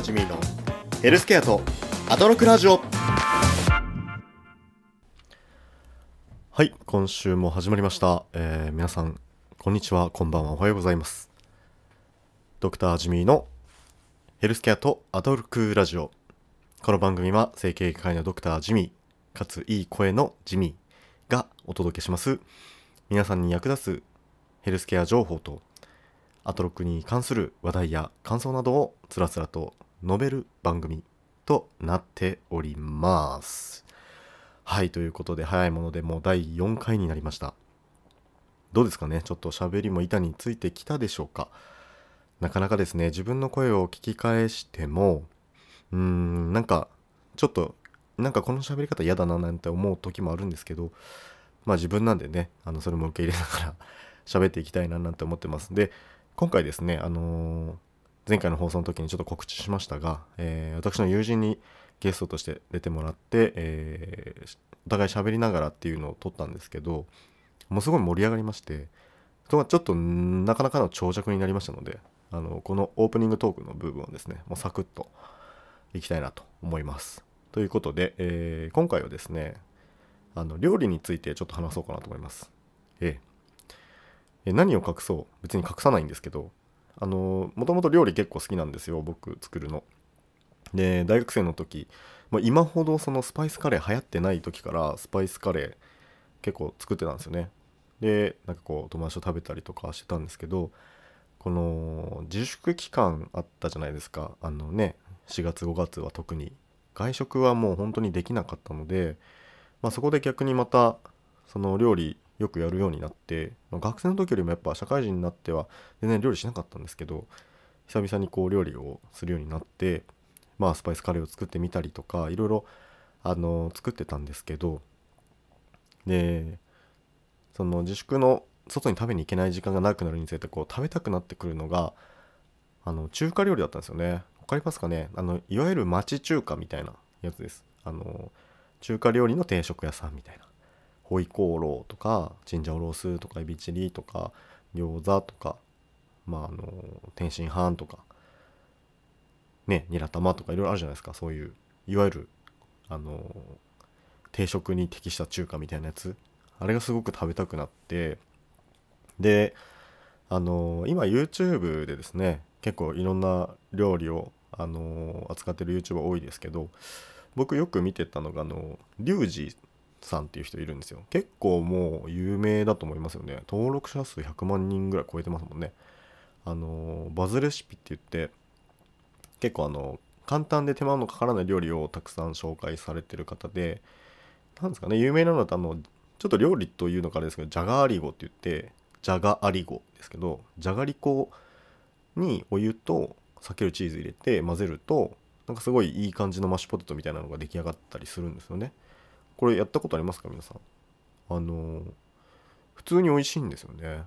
ージミーのヘルスケアとアトロクラジオ。はい今週も始まりました、えー皆さんこんにちは。こんばんは。おはようございます。ドクタージミーのヘルスケアとアトロクラジオ。この番組は整形外科医のドクタージミーかついい声のジミーがお届けします。皆さんに役立つヘルスケア情報とアトロックに関する話題や感想などをつらつらと述べる番組となっております。はい、ということで早いものでもう第4回になりました。どうですかね？ちょっと喋りも板についてきたでしょうか？なかなかですね、自分の声を聞き返しても、うーん、なんか、ちょっと、なんかこの喋り方嫌だななんて思う時もあるんですけど、まあ自分なんでね、あの、それも受け入れながら喋っていきたいななんて思ってます。で、今回ですね、あのー前回の放送の時にちょっと告知しましたが、えー私の友人にゲストとして出てもらって、えーお互い喋りながらっていうのを撮ったんですけど、もうすごい盛り上がりまして、それがちょっとなかなかの長尺になりましたので、あのこのオープニングトークの部分をですね、もうサクッといきたいなと思います。ということで、えー今回はですね、あの料理についてちょっと話そうかなと思います。ええ何を隠そう？別に隠さないんですけどあのもともと料理結構好きなんですよ僕作るの。で大学生の時、まあ、今ほどそのスパイスカレー流行ってない時からスパイスカレー結構作ってたんですよね。でなんかこう友達と食べたりとかしてたんですけどこの自粛期間あったじゃないですかあのね4月5月は特に外食はもう本当にできなかったので、まあ、そこで逆にまたその料理よくやるようになって、学生の時よりもやっぱ社会人になっては全然料理しなかったんですけど久々にこう料理をするようになってまあスパイスカレーを作ってみたりとかいろいろあの作ってたんですけどでその自粛の外に食べに行けない時間が長くなるにつれてこう食べたくなってくるのがあの中華料理だったんですよね。わかりますかね？あのいわゆる町中華みたいなやつです。あの中華料理の定食屋さんみたいな。ホイコーローとかチンジャオロースとかエビチリとか餃子とかまああの天津飯とかねニラ玉とかいろいろあるじゃないですか。そういういわゆるあの定食に適した中華みたいなやつ。あれがすごく食べたくなって。であの今 YouTube でですね結構いろんな料理をあの扱ってる YouTuber 多いですけど僕よく見てたのがあのリュウジさんっていう人いるんですよ。結構もう有名だと思いますよね。登録者数100万人ぐらい超えてますもんね。あのバズレシピって言って結構あの簡単で手間のかからない料理をたくさん紹介されてる方でなんですかね有名なのだとあのちょっと料理というのからですけどジャガーリゴって言ってジャガアリゴですけどじゃがりこにお湯と避けるチーズ入れて混ぜるとなんかすごいいい感じのマッシュポテトみたいなのが出来上がったりするんですよね。これやったことありますか皆さん？あの普通に美味しいんですよね。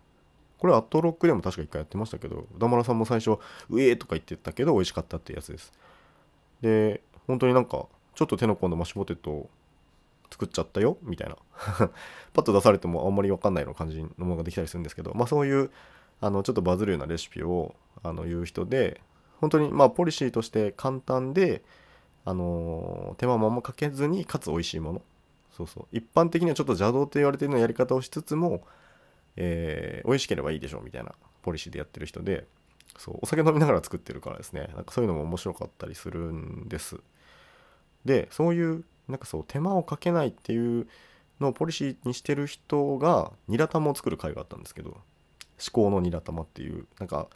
これアットロックでも確か一回やってましたけど歌丸さんも最初「うえー」とか言ってたけど美味しかったってやつです。で本当になんかちょっと手の込んだマッシュポテト作っちゃったよみたいな。パッと出されてもあんまり分かんないような感じのものができたりするんですけどまあそういうあのちょっとバズるようなレシピをあの言う人で本当にまあポリシーとして簡単であの手間もあんまかけずにかつ美味しいもの。そうそう。一般的にはちょっと邪道と言われてるようなやり方をしつつも、えー美味しければいいでしょうみたいなポリシーでやってる人でそう。お酒飲みながら作ってるからですね。なんかそういうのも面白かったりするんです。でそういうなんかそう手間をかけないっていうのをポリシーにしてる人がニラ玉を作る会があったんですけど思考のニラ玉っていうなんか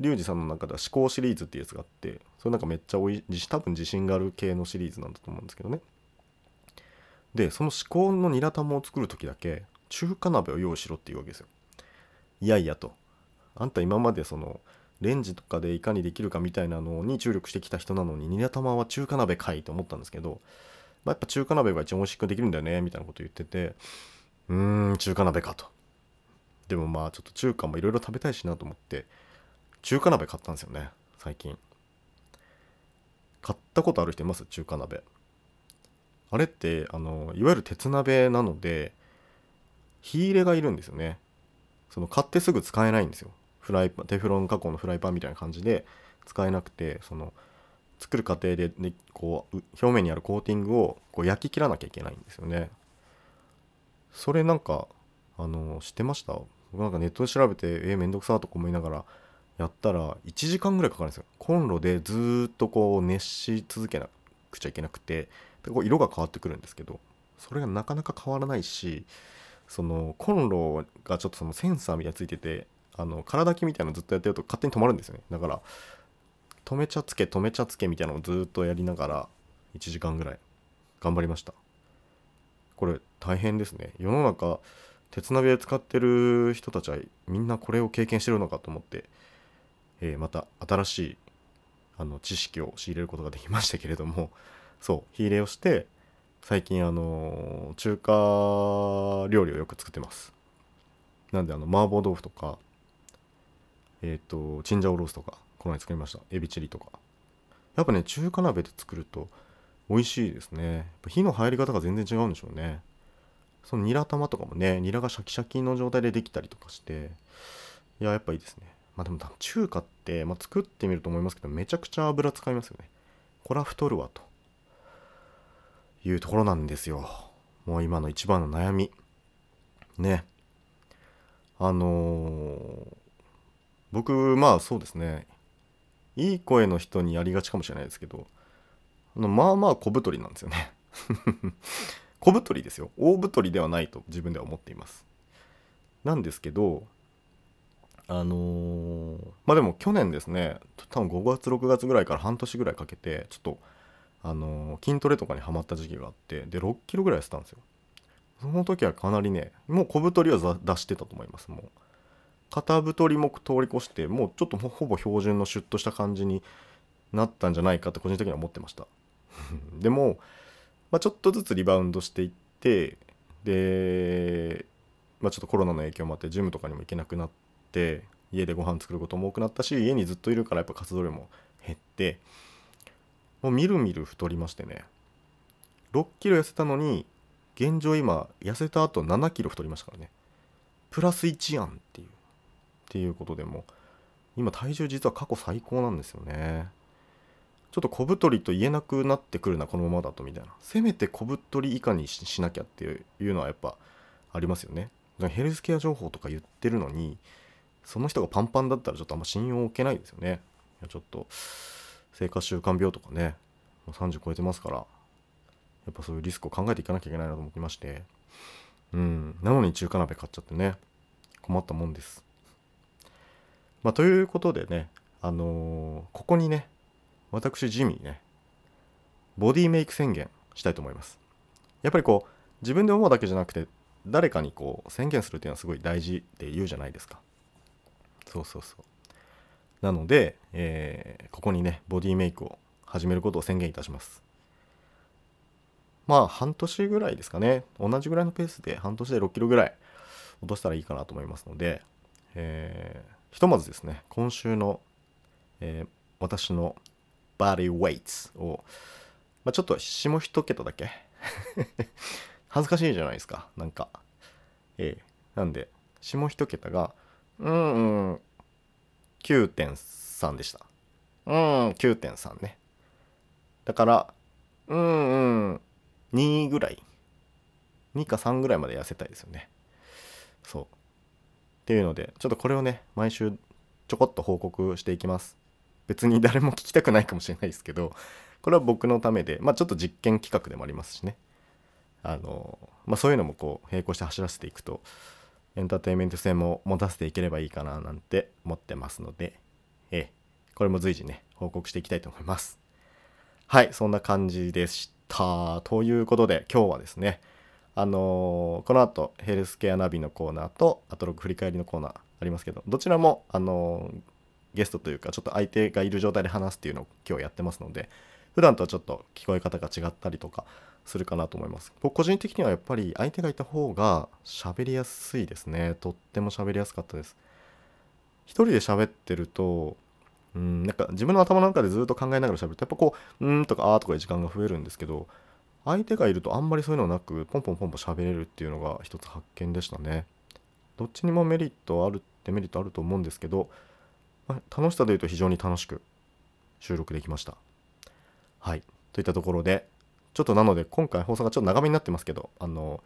リュウジさんの中では思考シリーズっていうやつがあってそれなんかめっちゃおい多分自信がある系のシリーズなんだと思うんですけどね。でその思考のニラ玉を作る時だけ中華鍋を用意しろっていうわけですよ。いやいやと。あんた今までそのレンジとかでいかにできるかみたいなのに注力してきた人なのにニラ玉は中華鍋かいと思ったんですけど、まあ、やっぱ中華鍋が一番美味しくできるんだよねみたいなこと言っててうーん中華鍋かと。でもまあちょっと中華もいろいろ食べたいしなと思って中華鍋買ったんですよね最近。買ったことある人います？中華鍋。あれってあのいわゆる鉄鍋なので火入れがいるんですよね。その買ってすぐ使えないんですよ。フライパンテフロン加工のフライパンみたいな感じで使えなくてその作る過程で、ね、こう表面にあるコーティングをこう焼き切らなきゃいけないんですよね。それなんかあの知ってました？僕なんかネットで調べてえー、めんどくさとか思いながらやったら1時間ぐらいかかるんですよ。コンロでずっとこう熱し続けなくちゃいけなくてでこう色が変わってくるんですけどそれがなかなか変わらないしそのコンロがちょっとそのセンサーみたいについててあの空炊きみたいなのずっとやってると勝手に止まるんですよね。だから止めちゃつけ止めちゃつけみたいなのをずっとやりながら1時間ぐらい頑張りました。これ大変ですね。世の中鉄鍋で使ってる人たちはみんなこれを経験してるのかと思って、えー、また新しいあの知識を仕入れることができましたけれどもそう火入れをして最近あの中華料理をよく作ってます。なんであの麻婆豆腐とかえっ、ー、とチンジャオロースとかこの前作りました。エビチリとか。やっぱね中華鍋で作ると美味しいですね。火の入り方が全然違うんでしょうね。そのニラ玉とかもねニラがシャキシャキの状態でできたりとかしていややっぱいいですね。まあでも中華って、まあ、作ってみると思いますけどめちゃくちゃ油使いますよね。こら太るわと。いうところなんですよ。もう今の一番の悩み。ね。あのー、僕まあそうですね。いい声の人にやりがちかもしれないですけどあのまあまあ小太りなんですよね。小太りですよ。大太りではないと自分では思っています。なんですけどあのー、まあでも去年ですね多分5月6月ぐらいから半年ぐらいかけてちょっとあの、筋トレとかにはまった時期があってで6キロぐらい痩せたんですよ。その時はかなりねもう小太りは出してたと思いますもう。肩太りも通り越してもうちょっとほぼ標準のシュッとした感じになったんじゃないかって個人的には思ってました。でも、まあ、ちょっとずつリバウンドしていってで、まあ、ちょっとコロナの影響もあってジムとかにも行けなくなって家でご飯作ることも多くなったし家にずっといるからやっぱ活動量も減ってもうみるみる太りましてね。6キロ痩せたのに現状今痩せた後7キロ太りましたからね。プラス1やんっていうっていうことでも今体重実は過去最高なんですよね。ちょっと小太りと言えなくなってくるなこのままだとみたいな。せめて小太り以下にしなきゃっていうのはやっぱありますよね。ヘルスケア情報とか言ってるのにその人がパンパンだったらちょっとあんま信用を受けないですよね。ちょっと生活習慣病とかねもう30超えてますからやっぱそういうリスクを考えていかなきゃいけないなと思ってましてうんなのに中華鍋買っちゃってね困ったもんですまあ、ということでね、あのー、ここにね、私、ジミーね、ボディメイク宣言したいと思います。やっぱりこう、自分で思うだけじゃなくて、誰かにこう、宣言するっていうのはすごい大事って言うじゃないですか。そうそうそう。なので、えー、ここにね、ボディメイクを始めることを宣言いたします。まあ、半年ぐらいですかね。同じぐらいのペースで、半年で6キロぐらい落としたらいいかなと思いますので、えー、ひとまずですね今週の、えー、私のバディウェイツを、まあ、ちょっと下一桁だけ 恥ずかしいじゃないですかなんかええー、なんで下一桁がうんうん9.3でした。うん。9.3ね。だからうんうん。2ぐらい。2か3ぐらいまで痩せたいですよね。そう。っていうのでちょっとこれをね毎週ちょこっと報告していきます。別に誰も聞きたくないかもしれないですけどこれは僕のためでまあちょっと実験企画でもありますしね。あのまあそういうのもこう並行して走らせていくとエンターテインメント性も持たせていければいいかななんて思ってますのでええこれも随時ね報告していきたいと思います。はいそんな感じでした。ということで今日はですねあのー、この後ヘルスケアナビのコーナーとアトログ振り返りのコーナーありますけどどちらも、あのー、ゲストというかちょっと相手がいる状態で話すっていうのを今日やってますので普段とはちょっと聞こえ方が違ったりとかするかなと思います。僕個人的にはやっぱり相手がいた方が喋りやすいですね。とっても喋りやすかったです。一人で喋ってるとうんなんか自分の頭の中でずっと考えながら喋るとやっぱこう「うん」とか「あ」とかいう時間が増えるんですけど相手がいるとあんまりそういうのなくポンポンポンポン喋れるっていうのが一つ発見でしたね。どっちにもメリットあるデメリットあると思うんですけど、ま、楽しさで言うと非常に楽しく収録できました。はい。といったところで、ちょっとなので今回放送がちょっと長めになってますけど、あの、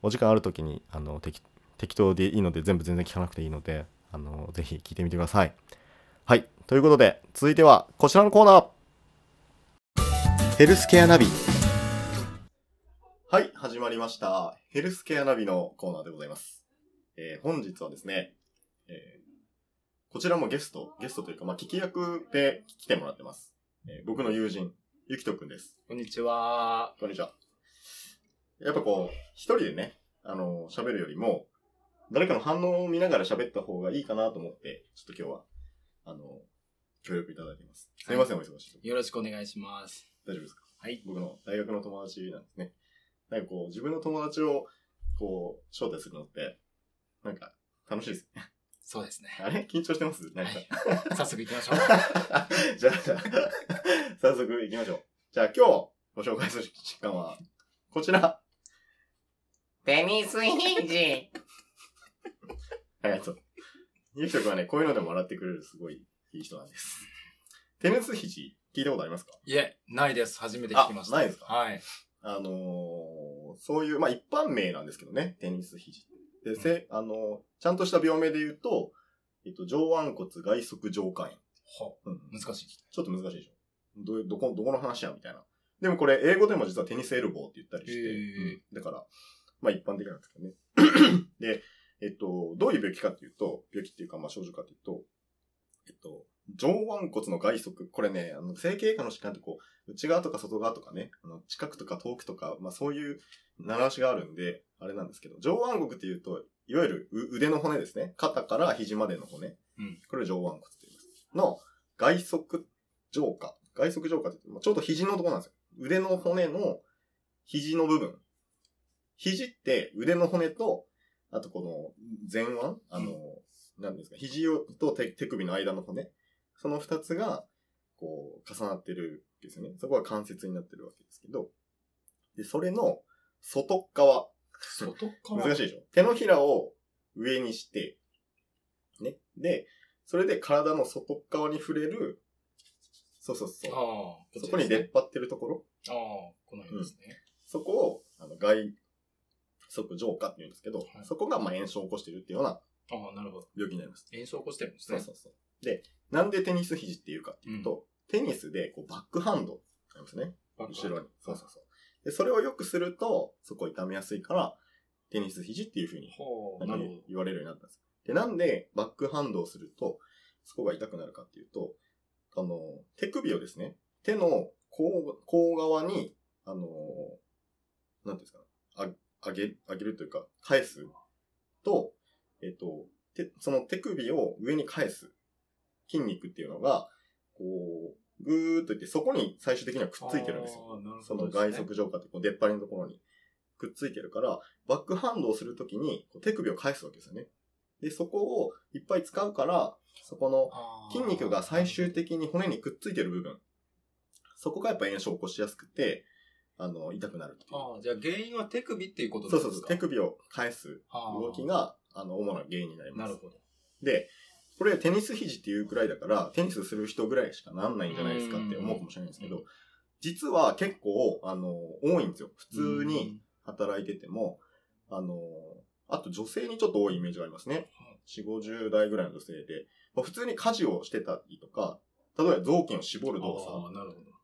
お時間ある時にあの適適当でいいので全部全然聞かなくていいので、あの、ぜひ聞いてみてください。はい。ということで、続いてはこちらのコーナーヘルスケアナビ。はい、始まりました。ヘルスケアナビのコーナーでございます。えー本日はですね、えーこちらもゲスト、ゲストというか、まあ、聞き役で来てもらってます。えー僕の友人、ゆきとくんです。こんにちは。こんにちは。やっぱこう、一人でね、あの、喋るよりも、誰かの反応を見ながら喋った方がいいかなと思って、ちょっと今日は、あの、協力いただいています。すいません、お忙しいよろしくお願いします。大丈夫ですか？はい。僕の大学の友達なんですね。なんかこう、自分の友達を、こう、招待するのって、なんか、楽しいですね。そうですね。あれ？緊張してます？なんか？は い早速行きましょう。じゃあ、じゃあ、早速行きましょう。じゃあ今日ご紹介する疾患は、こちら。テニスヒジ。ありがとう。ゆきとくんはね、こういうのでも笑ってくれるすごいいい人なんです。テニス肘、聞いたことありますか？いえ、ないです。初めて聞きました。あないですか？はい。あのーそういう、まあ一般名なんですけどね、テニス肘って。で、せ、あのーちゃんとした病名で言うと、えっと、上腕骨外側上下炎。ほうん。難しい。ちょっと難しいでしょ。どうどこ、どこの話やみたいな。でもこれ、英語でも実はテニスエルボーって言ったりして、うんだから、まあ一般的なんですけどね。で、えっと、どういう病気かっていうと、病気っていうか、まあ症状かっていうと、えっと、上腕骨の外側、これね、あの、整形外科の疾患ってこう、内側とか外側とかね、あの、近くとか遠くとか、まあそういう習わしがあるんで、あれなんですけど、上腕骨っていうと、いわゆるう腕の骨ですね。肩から肘までの骨。うんこれを上腕骨って言います。の、外側上下。外側上下って言って、まあちょうど肘のところなんですよ。腕の骨の肘の部分。肘って腕の骨と、あとこの前腕？あの、なんですか、肘をと手手首の間の骨。その二つが、こう、重なってるわけですよね。そこが関節になってるわけですけど。で、それの外側。外側？難しいでしょ？手のひらを上にして、ね。で、それで体の外側に触れる、そうそうそう。ああ、そこに出っ張ってるところ、ああ、この辺ですね。そこを、あの、外側上下って言うんですけど、はいそこが、まあ、炎症を起こしているっていうようなああ、なるほど。病気になります。炎症起こしてるんですね。そうそうそう。で、なんでテニス肘っていうかっていうと、テニスで、こう、バックハンド、ありますね。後ろに。そうそうそう。で、それをよくすると、そこ痛めやすいから、テニス肘っていう風にほう、なかなんるほど。言われるようになったんです。で、なんでバックハンドをすると、そこが痛くなるかっていうと、あの、手首をですね、手の甲甲側に、あの、なんていうんですかね、あ上げ、上げるというか、返すと、えっ、と、手その手首を上に返す筋肉っていうのが、こう、ぐーっといって、そこに最終的にはくっついてるんですよ。ああなるその。外側上下ってこう出っ張りのところにくっついてるから、バックハンドをするときに手首を返すわけですよね。で、そこをいっぱい使うから、そこの筋肉が最終的に骨にくっついてる部分、そこがやっぱ炎症を起こしやすくて、あの、痛くなるっていう。ああ、じゃあ原因は手首っていうことですか？そうそうそう、手首を返す動きが。が、あの、主な原因になります。なるほど。で、これテニス肘っていうくらいだから、テニスする人ぐらいしかなんないんじゃないですかって思うかもしれないんですけうんど、実は結構、あの、多いんですよ。普通に働いてても、あの、あと女性にちょっと多いイメージがありますね。4、50代ぐらいの女性で、まあ普通に家事をしてたりとか、例えば雑巾を絞る動あ作。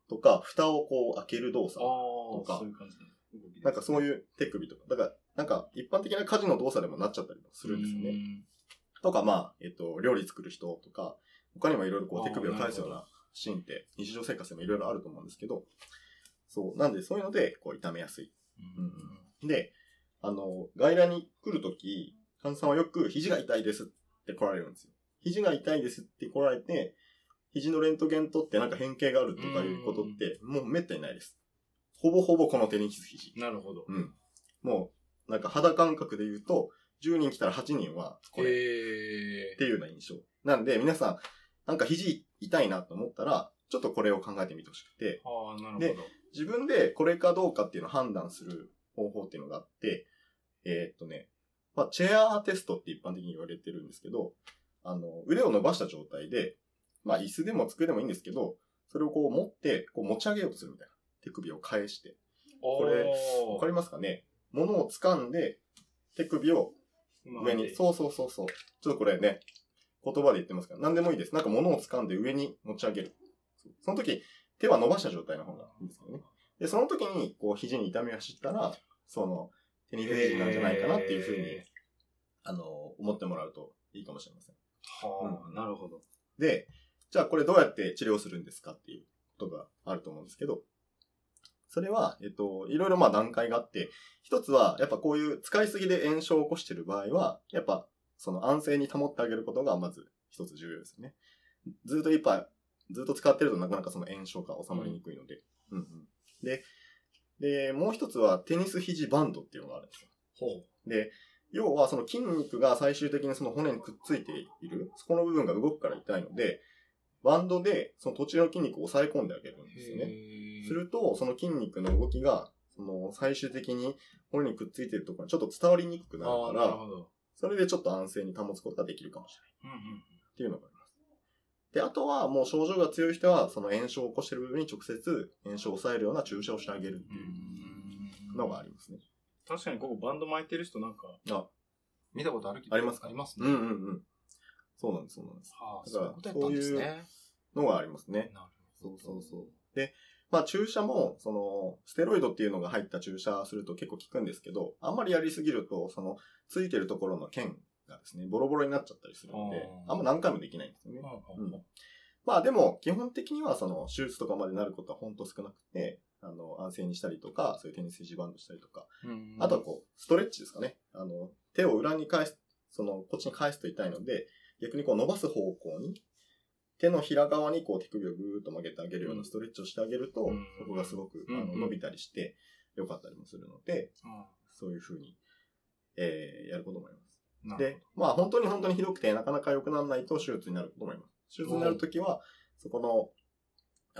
とか、蓋をこう開ける動作、ああ、かそういう感じの動きですなんかそういう手首とか、だから、なんか一般的な家事の動作でもなっちゃったりもするんですよね。ね。とか、まあ、えっと、料理作る人とか、他にもいろいろこう手首を返すようななシーンって日常生活でもいろいろあると思うんですけど、そう、なんでそういうので、こう痛めやすい。うんで、あの、外来に来るとき、患者さんはよく肘が痛いですって来られるんですよ。肘が痛いですって来られて、肘のレントゲン取ってなんか変形があるとかいうことって、もうめったにないです。ほぼほぼこのテニス肘。なるほど。うん。もう、なんか肌感覚で言うと、10人来たら8人はこれっへていうような印象。なんで、皆さん、なんか肘痛いなと思ったら、ちょっとこれを考えてみてほしくて、ああ、なるほでど。自分でこれかどうかっていうのを判断する方法っていうのがあって、えーっとね、まあ、チェアーテストって一般的に言われてるんですけど、あの、腕を伸ばした状態で、まあ、椅子でも机でもいいんですけど、それをこう持って、こう持ち上げようとするみたいな。手首を返して。これわかりますかね？物を掴んで、手首を上に。そうそうそうそう。ちょっとこれね、言葉で言ってますから、何でもいいです。なんか物を掴んで上に持ち上げる。その時、手は伸ばした状態の方がいいんですよね。で、その時に、こう、肘に痛みが走ったら、その、テニス肘なんじゃないかなっていうふうに、へあの、思ってもらうといいかもしれません。はあ、なるほど。で、じゃあこれどうやって治療するんですかっていうことがあると思うんですけど、それは、えっと、いろいろまあ段階があって、一つは、やっぱこういう使いすぎで炎症を起こしている場合は、やっぱ、その安静に保ってあげることがまず一つ重要ですよね。ずっといっぱい、ずっと使ってるとなかなかその炎症が収まりにくいので。うんうん。で、で、もう一つはテニス肘バンドっていうのがあるんですよ。ほで、要はその筋肉が最終的にその骨にくっついている、そこの部分が動くから痛いので、バンドでその途中の筋肉を押さえ込んであげるんう。ですよね。へすると、その筋肉の動きが、その最終的に骨にくっついているところにちょっと伝わりにくくなるから。それでちょっと安静に保つことができるかもしれない。っていうのがあります。で、あとはもう症状が強い人は、その炎症を起こしている部分に直接炎症を抑えるような注射をしてあげるっていうのがありますね。確かにここバンド巻いてる人なんか、あ、見たことあるけどありますか？ありますね。うんうんうん。そうなんです、そうなんです。はあ、だからそういう。のがありますね。なるそうほど。そうそう。で、まあ注射も、その、ステロイドっていうのが入った注射すると結構効くんですけど、あんまりやりすぎると、その、ついてるところの腱がですね、ボロボロになっちゃったりするので、あんま何回もできないんですよね。うんまあでも、基本的にはその、手術とかまでなることは本当少なくて、あの、安静にしたりとか、そういうテニス肘バンドしたりとか、うんあとはこう、ストレッチですかね。あの、手を裏に返す、その、こっちに返すと痛いので、逆にこう伸ばす方向に、手のひら側にこう手首をぐーっと曲げてあげるようなストレッチをしてあげると、うん。そこがすごく、あの伸びたりして、良かったりもするので、あそういう風に、えー、やることもあります。で、まあ本当に本当にひどくてなかなか良くならないと手術になることもあります。手術になるときは、そこの、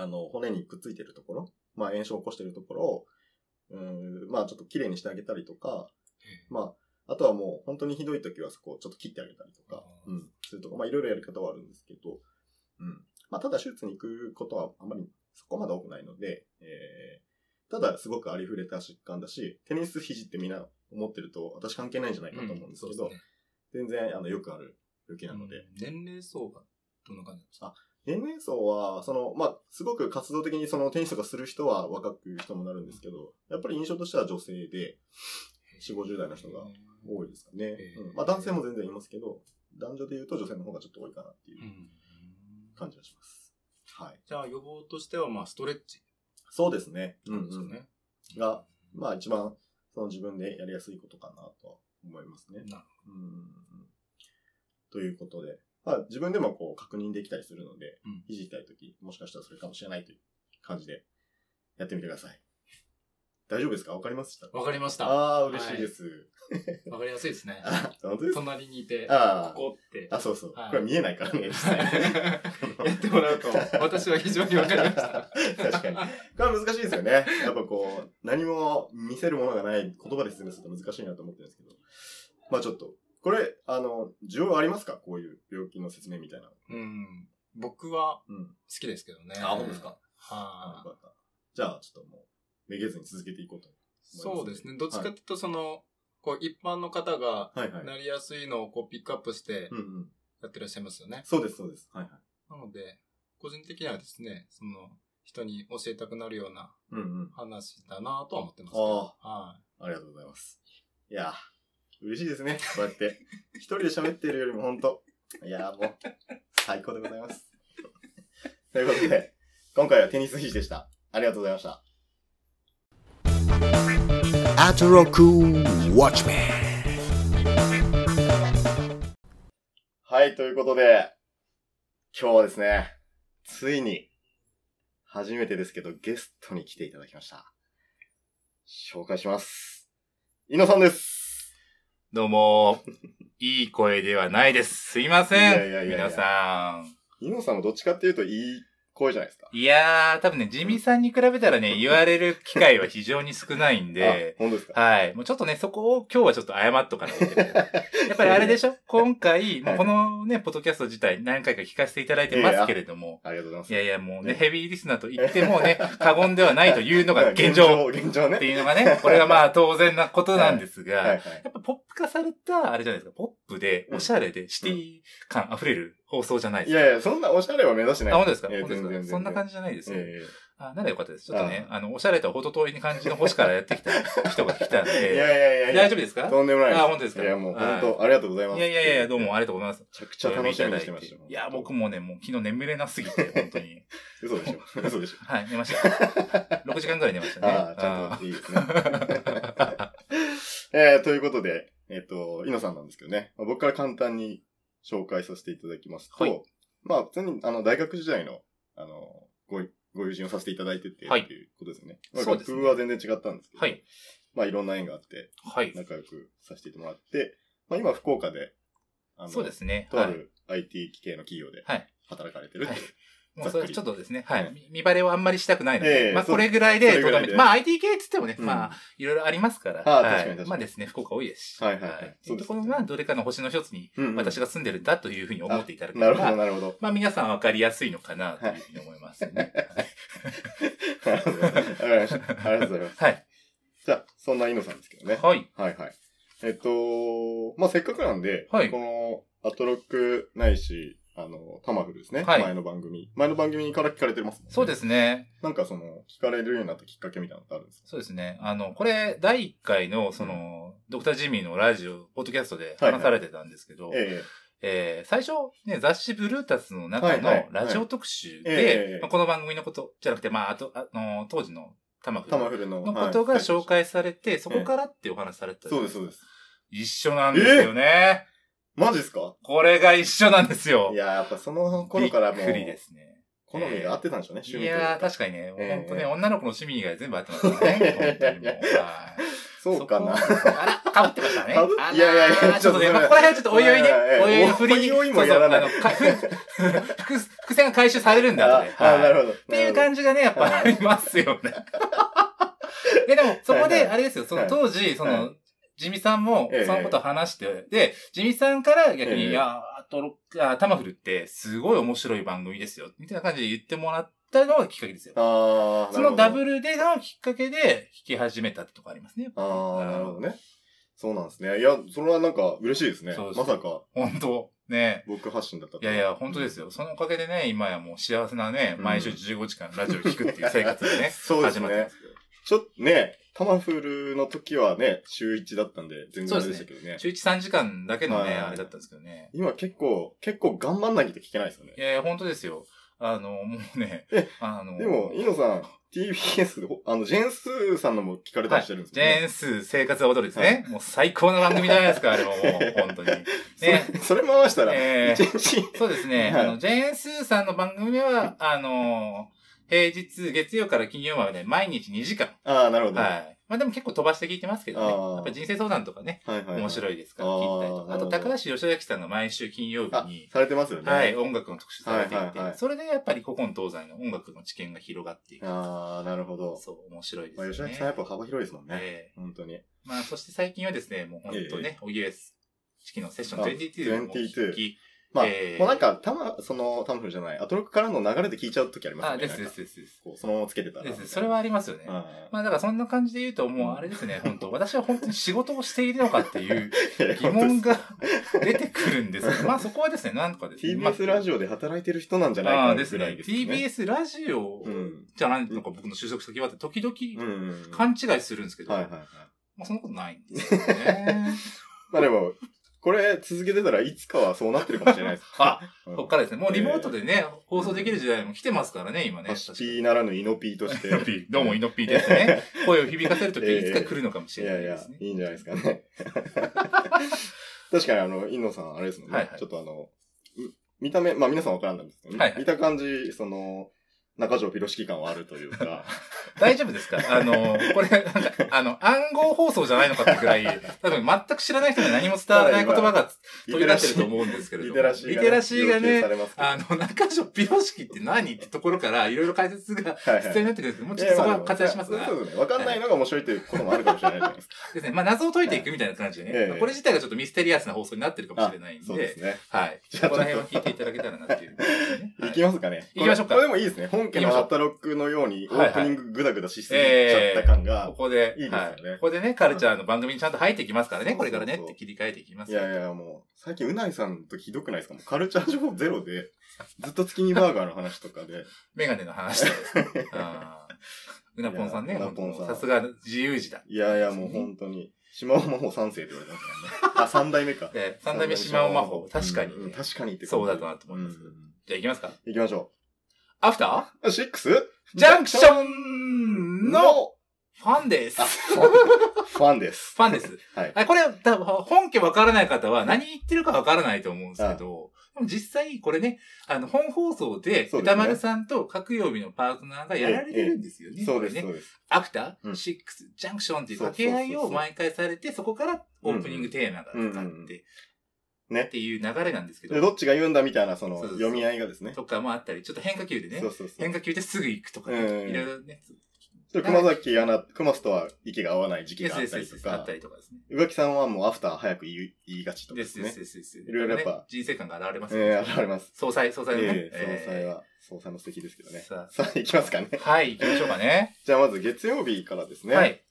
あの、骨にくっついてるところ、まあ炎症を起こしてるところを、うーん、まあちょっと綺麗にしてあげたりとか、まあ、あとはもう本当にひどいときはそこをちょっと切ってあげたりとか、ううんん、するとか、まあいろいろやり方はあるんですけど、うん。まあただ手術に行くことはあんまりそこまで多くないので、えー、ただすごくありふれた疾患だし、テニス肘ってみんな思ってると私関係ないんじゃないかと思うんですけど、そうですね。全然あのよくある病気なので、うん。年齢層がどんな感じですか？年齢層は、その、まあ、すごく活動的にそのテニスとかする人は若く人もなるんですけど、やっぱり印象としては女性で、4 50代の人が多いですかね。まあ男性も全然いますけど、男女で言うと女性の方がちょっと多いかなっていううん感じがします。はい。じゃあ予防としてはまあストレッチそうですね。うなんんですよね。が、まあ一番その自分でやりやすいことかなとは思いますね。なるうん。ということで、まあ自分でもこう確認できたりするので、うん肘痛いとき、もしかしたらそれかもしれないという感じでやってみてください。大丈夫ですか？わかりましたわかりました。ああ、嬉しいです。わかりやすいですね。あ、本当です？か隣にいて、あーここって。あ、そうそう。はいこれ見えないからね、実 際やってもらうと、私は非常にわかりました。確かに。これは難しいですよね。やっぱこう、何も見せるものがない言葉で説明すると難しいなと思ってるんですけど。まあちょっと、これ、あの、需要ありますか？こういう病気の説明みたいな。うん。僕はうん。好きですけどね。あ本当ですか？はい、よかった。じゃあ、ちょっともう、めげずに続けていこうと。そうですね。どっちかというと、その、こう、一般の方がはいはい。なりやすいのをこうピックアップしてうんうん。やってらっしゃいますよね。そうです、そうです。はいはい。なので、個人的にはですね、その、人に教えたくなるようなうんうん。話だなとは思ってますけど。はありがとうございます。いやー、嬉しいですね。こうやって。一人で喋ってるよりも本当いやーもう、最高でございます。ということで、今回はテニス肘でした。ありがとうございました。アトロクウォッチメはい、ということで、今日はですね、ついに、初めてですけど、ゲストに来ていただきました。紹介します。井野さんです。どうも、いい声ではないです。すいません。いやいやいやいや皆さん。井野さんはどっちかっていうと、いい怖いじゃないですか。いやー、多分ね、ジミーさんに比べたらね、言われる機会は非常に少ないんで、あ、本当ですか？はい。もうちょっとね、そこを今日はちょっと謝っとかないと。やっぱりあれでしょ？今回、もうこのね、ポッドキャスト自体何回か聞かせていただいてますけれども、ありがとうございます。いやいや、もうね、ねヘビーリスナーと言ってもね、過言ではないというのが 現状現状。ね。っていうのがね、これがまあ当然なことなんですが、はいはい。やっぱポップ化された、あれじゃないですか、ポップで、おしゃれで、シティ感溢れる放送じゃないですか。いやいや、そんなおしゃれは目指してない。あ、本当ですか？ですか？そんな感じじゃないですよ。えあ、ならよかったです。ちょっとね、あの、おしゃれとは程遠い感じの星からやってきた人が来たんえ いやで、いやいやいや。大丈夫ですか？とんでもないあ本当ですか？いや、もうはい本当、ありがとうございます。いやいやいや、どうもありがとうございます。めちゃくちゃ楽しみにしてましたよ。いや、僕もね、もう昨日眠れなすぎて、本当に。嘘でしょ。嘘でしょ。はい、寝ました。6時間ぐらい寝ましたね。ああ、ちゃんといいですね。えー、ということで、えっ、と、イノさんなんですけどね、まあ僕から簡単に紹介させていただきますと、はいまあ、普通に、あの、大学時代の、あの、ご、ご友人をさせていただいてて、はいっていうことですよね。まあ、学部は全然違ったんですけど、はい。まあ、いろんな縁があって、はい。仲良くさせてもらって、まあ、今、福岡で、あのそうですね。はい。とある IT 系の企業ではい働かれてるっていう。もうそれちょっとですね、ははいい。見バレをあんまりしたくないので、まあええそうこれぐらいでいでまあ IT 系って言ってもね、うんまあいろいろありますから、ああはい確かに確かにまあですね、福岡多いですし、はいはいはいっていううところがどれかの星の一つに私が住んでるんだというふうに思っていただけなるほど、れば、なるほど。まあ皆さんわかりやすいのかなというふうに思いますね。なるほど。わかりました。ありがとうございます。はい。じゃあ、そんなイノさんですけどね。はい。はいはい。えっと、まあ、せっかくなんで、はいこの、アトロックないし、あの、タマフルですね。はい前の番組。前の番組から聞かれてますもんね。そうですね。なんかその、聞かれるようになったきっかけみたいなのってあるんですか？そうですね。あの、これ、第1回の、その、ドクタージミーのラジオ、ポッドキャストで話されてたんですけど、ええー最初、ね、雑誌ブルータスの中のはいはいラジオ特集ええで、えまあこの番組のことじゃなくて、まあ、あと、あの、当時のタマえフタマフルの。のことがはい紹介されて、そこからってお話されてたじゃそうです、そうです。一緒なんですよね。マジですか？これが一緒なんですよい。や、やっぱその頃からもう、びっくりですね。好みが合ってたんでしょうね、趣味といやー、か。確かにね、ええ本当ね、女の子の趣味以外全部合ってますからね。そうかな。あら、かぶってましたね。いやいやいやちょっとね、ここら辺はちょっとおいおいね、ええおいおいの振りに。おいおいもやらないそうそうあのか伏伏線が回収されるんだ。あ、あはいなるほど。っていう感じがね、やっぱありますよね。え、でも、そこで、あれですよ、その当時、そはの、ジミさんもええ、そのことを話して、で、ジミさんから逆に、ええいや、あとロック、あ、タマフルって、すごい面白い番組ですよ、みたいな感じで言ってもらったのがきっかけですよ。ああ、そのダル。ブルでのきっかけで、弾き始めたってとこありますね。ああ、なるほどね。そうなんですね。いや、それはなんか嬉しいですね。そうまさか本当ね。僕発信だったといやいや、本当ですよ。そのおかげでね、今やもう幸せなね、うん毎週15時間ラジオ聞くっていう生活でね、そうですね始まってますけど。ちょっとね、タマフルの時はね、週1だったんで、全然あれでしたけどね。週1、3時間だけのね、はいあれだったんですけどね。今結構、結構頑張んないと聞けないですよねい。やいや、本当ですよ。あの、もうねえ、あの、でも、イノさん、TBS、あの、ジェンスーさんのも聞かれたりしてるんですよね。ジェーンスー生活は踊るですね。もう最高な番組じゃないですか、あれももう、本当に。ね。それそれ回したら、え一日、そうですね。はいあの、ジェーンスーさんの番組は、あの、平日、月曜から金曜まで毎日2時間。ああ、なるほど。はい。まあでも結構飛ばして聞いてますけどね。やっぱ人生相談とかね、はいはいはい。面白いですから聞いたりとか。あと、高橋義明さんが毎週金曜日あに、、されてますよね。はい、音楽の特集されていはいはいはいて、それでやっぱり古今東西の音楽の知見が広がっていく。ああ、なるほど。そう、面白いですまあ。吉明さんやっぱ幅広いですもんね。ええ本当に。まあ、そして最近はですね、もう本当ね、おぎえす式のセッションあ22も聞き、まあ、えーもうなんか、たま、その、タムフルじゃない、アトロックからの流れで聞いちゃうときありますよあ、ね。ですですですです。こう、そのままつけてたら。ですそれはありますよね。うん、まあだからそんな感じで言うと、もうあれですね、本当私は本当に仕事をしているのかっていう 疑問が出てくるんですけど、まあそこはですね、なんとかですね。TBS ラジオで働いてる人なんじゃないかなああですね。TBS ラジオうん。じゃないのか僕の就職先はって時々。勘違いするんですけど。まあそんなことないんですよね。まあでも、これ続けてたらいつかはそうなってるかもしれないです。あ、うんこっからですね。もうリモートでね、放送できる時代も来てますからね、今ね。ピーならぬイノピーとして。イノピー、どうもイノピーですね。声を響かせるときいつか来るのかもしいやいやれないですね、。いいんじゃないですかね。確かにあの、インノさん、あれですもんね。はいはいちょっとあの、み見た目、まあ皆さんわからんなんですけどね。はいはい見た感じ、その、中条ピロシキ感はあるというか。大丈夫ですか？あの、これ、なんか、あの、暗号放送じゃないのかってくらい、多分全く知らない人には何も伝わらない言葉が飛び出してると思うんですけれども。リテラシーがね、リテラシーがねあの、中条ピロシキって何ってところから、いろいろ解説が必要になってくるんですけど、もうちょっとそこは割愛しますが、そうですね。わかんないのが面白いということもあるかもしれないじゃないですか。ですね。まあ、謎を解いていくみたいな感じでね、これ自体がちょっとミステリアスな放送になってるかもしれないんで、そうですね。はい。じゃあこの辺を聞いていただけたらなっていう、ね。いきますかね。行きましょうかこれでもいいですね。本家のアタロックのようにオープニンググダグダしすぎちゃった感がこ。こで、いいですよねはい。ここでね、カルチャーの番組にちゃんと入っていきますからね、これからねって切り替えていきますよいやいや、もう、最近うないさんとひどくないですか？もうカルチャー情報ゼロで、ずっと月見バーガーの話とかで。メガネの話とかうなぽんさんね、うなぽんさんさすが自由時だ。いやいや、もう本当に。島尾魔法三世って言われてますからね。あ、三代目か。で、三代目島尾魔法、確かに確かにってそうだとなと思いますうんじゃあ行きますか。行きましょアフタう。シックスージャンクションのファンですあ、。ファンです。ファンです。はい。あこれ、多分本家わからない方は何言ってるかわからないと思うんですけど、でも実際これね、あの、本放送で、歌丸さんと各曜日のパートナーがやられてるんですよね。そうです。そうです。アフター、うんシックス、ジャンクションっていう掛け合いを毎回されて、そこからオープニングテーマがうん使って、ねっていう流れなんですけど、で、どっちが言うんだみたいな、その、読み合いがですね。とかもあったり、ちょっと変化球でねそ、うそうそう。変化球ですぐ行くとかね、うんいろいろね、熊崎アナ、熊須とは息が合わない時期があったりと SSS あっかた、りとかですね。宇垣さんはもうアフター早く言い言いがちとかでですすね。ですですです。いろいろやっぱね人生観が現れますええー、あります。総裁、総裁のね。ええ総裁は、総裁も素敵ですけどね。さあさあ、行きますかね。はい、行きましょうかね。じゃあまず月曜日からですね。はい。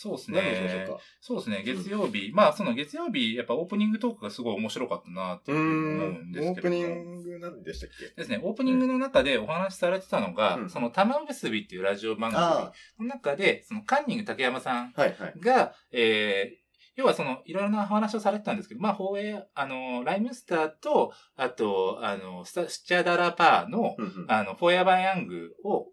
そうです何にしましょねう。か？そうですね、月曜日。まあ、その月曜日、やっぱオープニングトークがすごい面白かったなって思うんん、ですオープ。ニング何でしたっけ？ですね、オープニングの中でお話しされてたのが、うんその玉結びっていうラジオ番あ組の中で、そのカンニング竹山さんあ、はいはい。が、えー、要はその、いろいろな話をされてたんですけど、まあ、放映、あの、ライムスターと、あと、あの、スチャダラパーの、うんうんあの、フォーエバーヤングを、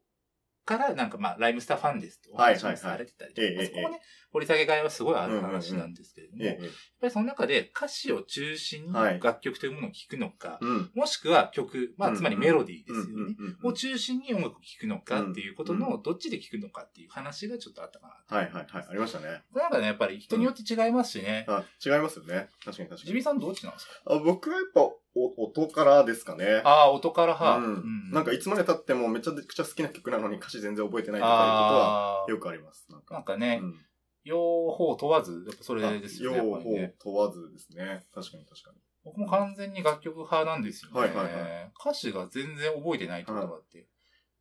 から、なんかまあ、ライムスターファンですってお話もされてたりとか、はいはいはいまあそこもね、掘り下げがいはすごいある話なんですけれども、えやっぱりその中で歌詞を中心にはい楽曲というものを聴くのか、えうん。もしくは曲、まあ、うんつまりメロディーですよね。うんうんうんを中心に音楽を聴くのかっていうことの、どっちで聴くのかっていう話がちょっとあったかな。はいはいはい。ありましたね。なんかね、やっぱり人によって違いますしね。あ、違いますよね。確かに確かに。ジミさんどっちなんですか？あ僕はやっぱ、お音からですかね。ああ、音から派。うん。なんかいつまで経ってもめちゃくちゃ好きな曲なのに歌詞全然覚えてないとかいうことはよくあります。なんか。なんかね、うん両方問わず、やっぱそれですよね。やっ両方ぱりね問わずですね。確かに確かに。僕も完全に楽曲派なんですよね。はいはいはい歌詞が全然覚えてないってことがあって。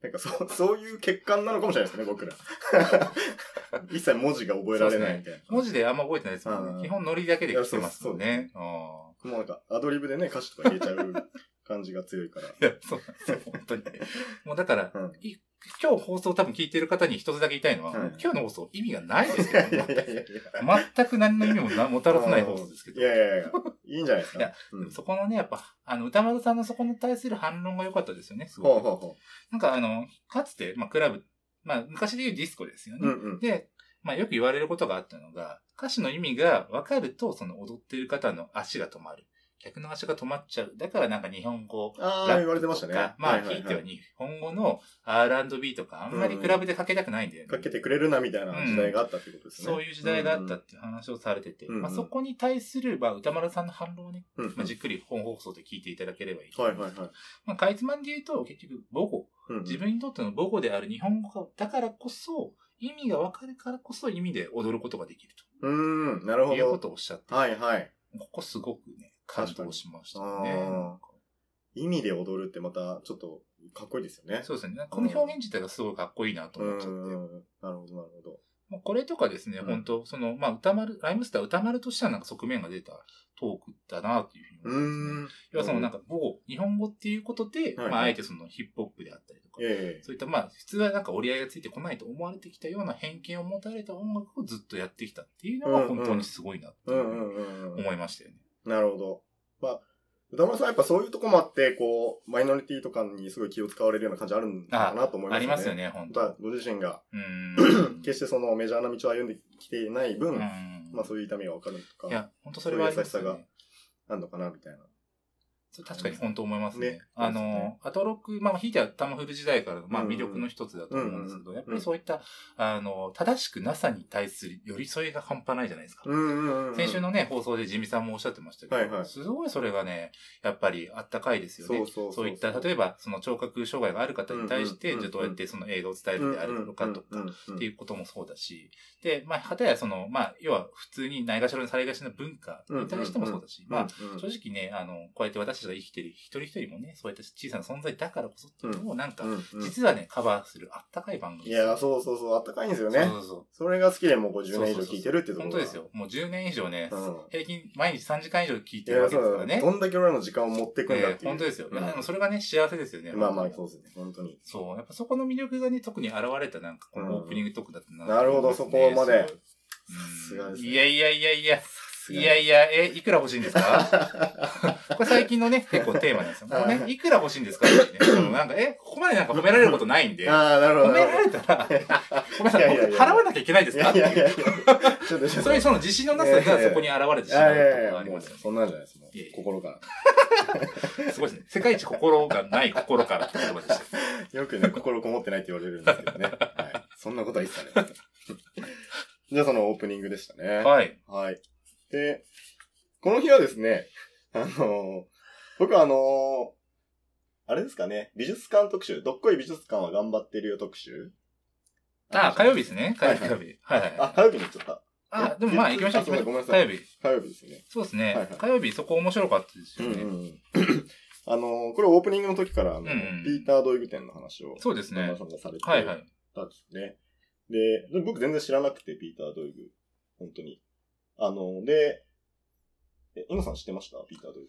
なんかそう、そういう欠陥なのかもしれないですね、僕ら。一切文字が覚えられないみたいな。文字であんま覚えてないですもんうんね。基本ノリだけで来てますもんいやね。あもうなんかアドリブでね、歌詞とか入れちゃう感じが強いから。ーいや、そうなんですよ、本当に。もうだから、うんい今日放送多分聞いてる方に一つだけ言いたいのは、はい今日の放送意味がないですいけどやいやいやいや。全く何の意味もなもたらさない放送ですけどい。やいやいや、いいんじゃないですか。いやうん、そこのね、やっぱ、あの、歌丸さんのそこに対する反論が良かったですよね、すごく。ほうほうほなんかあの、かつて、まあ、クラブ、まあ、昔で言うディスコですよね。う。うんうん。で、まあ、よく言われることがあったのが、歌詞の意味が分かると、その踊ってる方の足が止まる。逆の足が止まっちゃう。だからなんか日本語、ああ、言われてましたね。まあ、はいては日本語の R&B とか、あんまりクラブでかけたくないんだよね。かけてくれるなみたいな時代があったってことですね。そういう時代があったっていう話をされてて、うんうんまあ、そこに対する、まあ、歌丸さんの反論をね、うんうん。まあ、じっくり本放送で聞いていただければいい。はいはいはい。まあ、かいつまんで言うと、結局、母語。うんうん自分にとっての母語である日本語が、だからこそ、意味が分かるからこそ意味で踊ることができるうーん、なるというこほど。とをおっしゃって、はいはい。ここすごくね、感動しましたね。意味で踊るってまたちょっとかっこいいですよね。そうですね。この表現自体がすごいかっこいいなとう思っちゃって。ん。なるほどなるほど。まあ、これとかですね、うん本当その、まあ、歌丸、ライムスター歌丸としてはなんか側面が出たトークだなっていうふうにう思ってますね。要はそのなんか母語、日本語っていうことで、はいまあ、あえてそのヒップホップであったりとか、ええそういったまあ、普通はなんか折り合いがついてこないと思われてきたような偏見を持たれた音楽をずっとやってきたっていうのが本当にすごいなって。思いましたよね。なるほど。まあ、歌丸さんやっぱそういうとこもあって、こう、マイノリティとかにすごい気を使われるような感じあるのかなと思いますありますよ。ね、本当ご自身が。決してそのメジャーな道を歩んできていない分、うんまあそういう痛みがわかるとか、いや、本当それは優しね。あるのかなみたいな。確かに本当思いますね。ねあそうですね。の、アトロック、まあ、ひいてはタマフル時代からの、まあ、魅力の一つだと思うんですけど、やっぱりそういった、あの、正しく NASA に対する寄り添いが半端ないじゃないですか。先週のね、放送でジミさんもおっしゃってましたけど、はいはい。すごいそれがね、やっぱりあったかいですよね。そうそうそうそう。いった、例えば、その聴覚障害がある方に対して、じゃあどうやってその映画を伝えるであるのかとか、っていうこともそうだし、で、まあ、はたやその、まあ、要は普通にないがしろにされがちな文化に対してもそうだし、まあ、うん正直ね、あの、こうやって私たちが生きてる一人一人もね、そういった小さな存在だからこそっていうのをなんか、実はね、カバーするあったかい番組いや、そうそうそう、あったかいんですよね。そうそうそう。それが好きでもう50年以上聞いてるってところが本当です。よ。もう10年以上ね、うん平均毎日3時間以上聞いてるわけ。ですからね。どんだけ俺らの時間を持ってくんだえっていう。ー本当ですよ。でもそれがね、幸せですよね。まあまあ、そうですね。本当に。そう。やっぱそこの魅力がね、特に現れたなんか、このオープニングトークだったな、なるほどそこまでさすがですねいやいやいやいや。すがいやいや、え、いくら欲しいんですか？これ最近のね、結構テーマなんですよ。ね、いくら欲しいんですか？ってね。なんか、え、ここまでなんか褒められることないんで、ああ、なるほど。褒められたら、ごめんなさい、払わなきゃいけないですいかっていう。そういうその自信のなさがそこに現れてしいまうとこやいやいや、ろがありますよね。そんなんじゃないです。もういやいや心から。すごいですね。世界一心がない心からって言葉でした。よくね、心こもってないって言われるんですけどね。はい。そんなことは一切ない。じゃあそのオープニングでしたね。はい。はい。で、この日はですね、あのー僕はあのーあれですかね、美術館特集、どっこい美術館は頑張ってるよ特集？あ、火曜日ですね。火曜日、はい火曜日。はいはい。あ、火曜日に言っちゃった。あ、でもまあ行きましょう。ごめんなさい火曜日。火曜日ですね。そうですね。はいはい火曜日そこ面白かったですよね。うんうんうん。あのーこれオープニングの時から、あの、んうんピーター・ドイグ店の話を、そうですねさんがされてはいはい。たんですね。で、で僕全然知らなくて、ピーター・ドイグ。本当に。あの、で、え、イノさん知ってました？ピーター・ド。い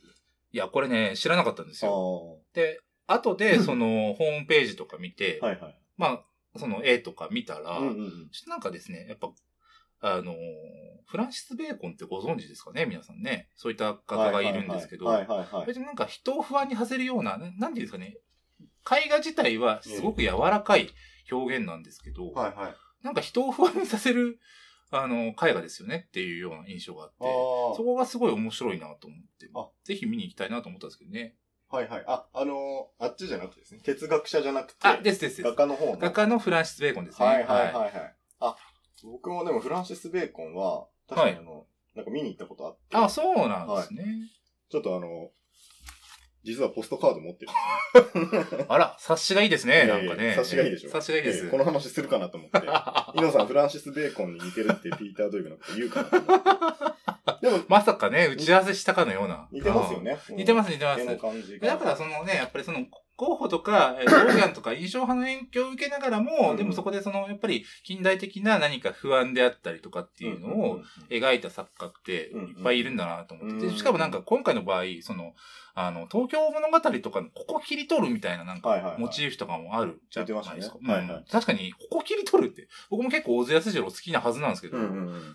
や、これね、知らなかったんですあよ。あ。で、後で、その、ホームページとか見て、はいはい。まあ、その絵とか見たら、うんうんなんかですね、やっぱ、あのーフランシス・ベーコンってご存知ですかね？皆さんね。そういった方がいるんですけど、はいはいはいはい。別になんか人を不安にさせるような、ななんていうんですかね、絵画自体はすごく柔らかい表現なんですけど、はいはい。なんか人を不安にさせる、あの、絵画ですよねっていうような印象があって、そこがすごい面白いなと思ってあ、ぜひ見に行きたいなと思ったんですけどね。はいはい。あ、あのーあっちじゃなくてですね。哲学者じゃなくて、あ、ですですです。画家の方の。画家のフランシス・ベーコンですね。はいはいはいはい。あ、僕もでもフランシス・ベーコンは、確かにあの、なんか見に行ったことあって、あ、そうなんですね。ちょっとあの、実はポストカード持ってる。あら、察しがいいですね、ないんかね。察しがいいでしょ。察しがいいです。ええこの話するかなと思って。イノさん、フランシス・ベーコンに似てるってピーター・ドイグのこと言うかなと思って。でも、まさかね、打ち合わせしたかのような。似てますよね。似てます、似てます。だからそのね、やっぱりその、候補とか、えーオーガンとか印象派の影響を受けながらも、うんでもそこでその、やっぱり近代的な何か不安であったりとかっていうのを描いた作家っていっぱいいるんだなと思ってて、うんしかもなんか今回の場合、その、あの、東京物語とかのここ切り取るみたいななんかモチーフとかもあるじゃないですか。確かに、ここ切り取るって、僕も結構小津安二郎好きなはずなんですけど。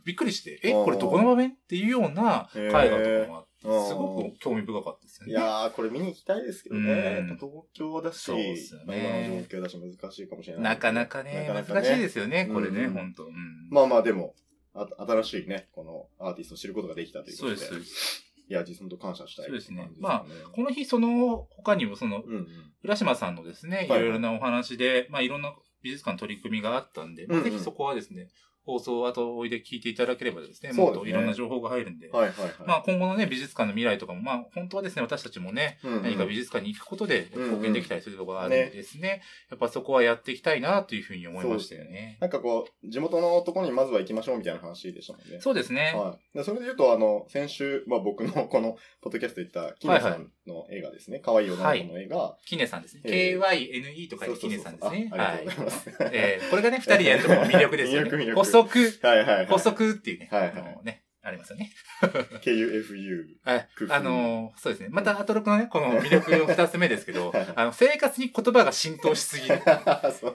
びっくりして、え、これどこの場面？っていうような絵画とかもあって、すごく興味深かったですよね。いやー、これ見に行きたいですけどね。東京だし、そうですよねまあ今の状況だし難しいかもしれない。なかなかね、なかなか難しいですよね、これね、うん本当うん。まあまあでも、あ新しいね、このアーティストを知ることができたということで。そうです。いや、実際本当感謝したいそうですねまこの日、その他にも、その、うんうん。浦島さんのですね、いはいろいろなお話で、まあ、いろんな美術館の取り組みがあったんで、ぜひそこはですね、放送後追いで聞いていただければですね、もっといろんな情報が入るんで、はいはいはい。まあ、今後のね、美術館の未来とかも、まあ、本当はですね、私たちもね、うんうん何か美術館に行くことでうんうん貢献できたりするところがあるんでですね、やっぱそこはやっていきたいなというふうに思いましたよね。なんかこう、地元のところにまずは行きましょうみたいな話でしたもんね。そうですね。はい。でそれで言うと、あの、先週、まあ僕の この、ポッドキャストで言った、キネさんの映画ですね。可愛い女の子の映画。キネさんですね。えー KYNE と書いてキネそうそうそうさんですね。ああはいりがとうござい。えーこれがね、二人でやるところの魅力ですよね。魅力魅力補足、はいはいはい。補足っていうね、はいはいあのね、ありますよね。KUFU。はいあのーそうですね。また、アトロクのね、この魅力の二つ目ですけどはい、あの、生活に言葉が浸透しすぎる。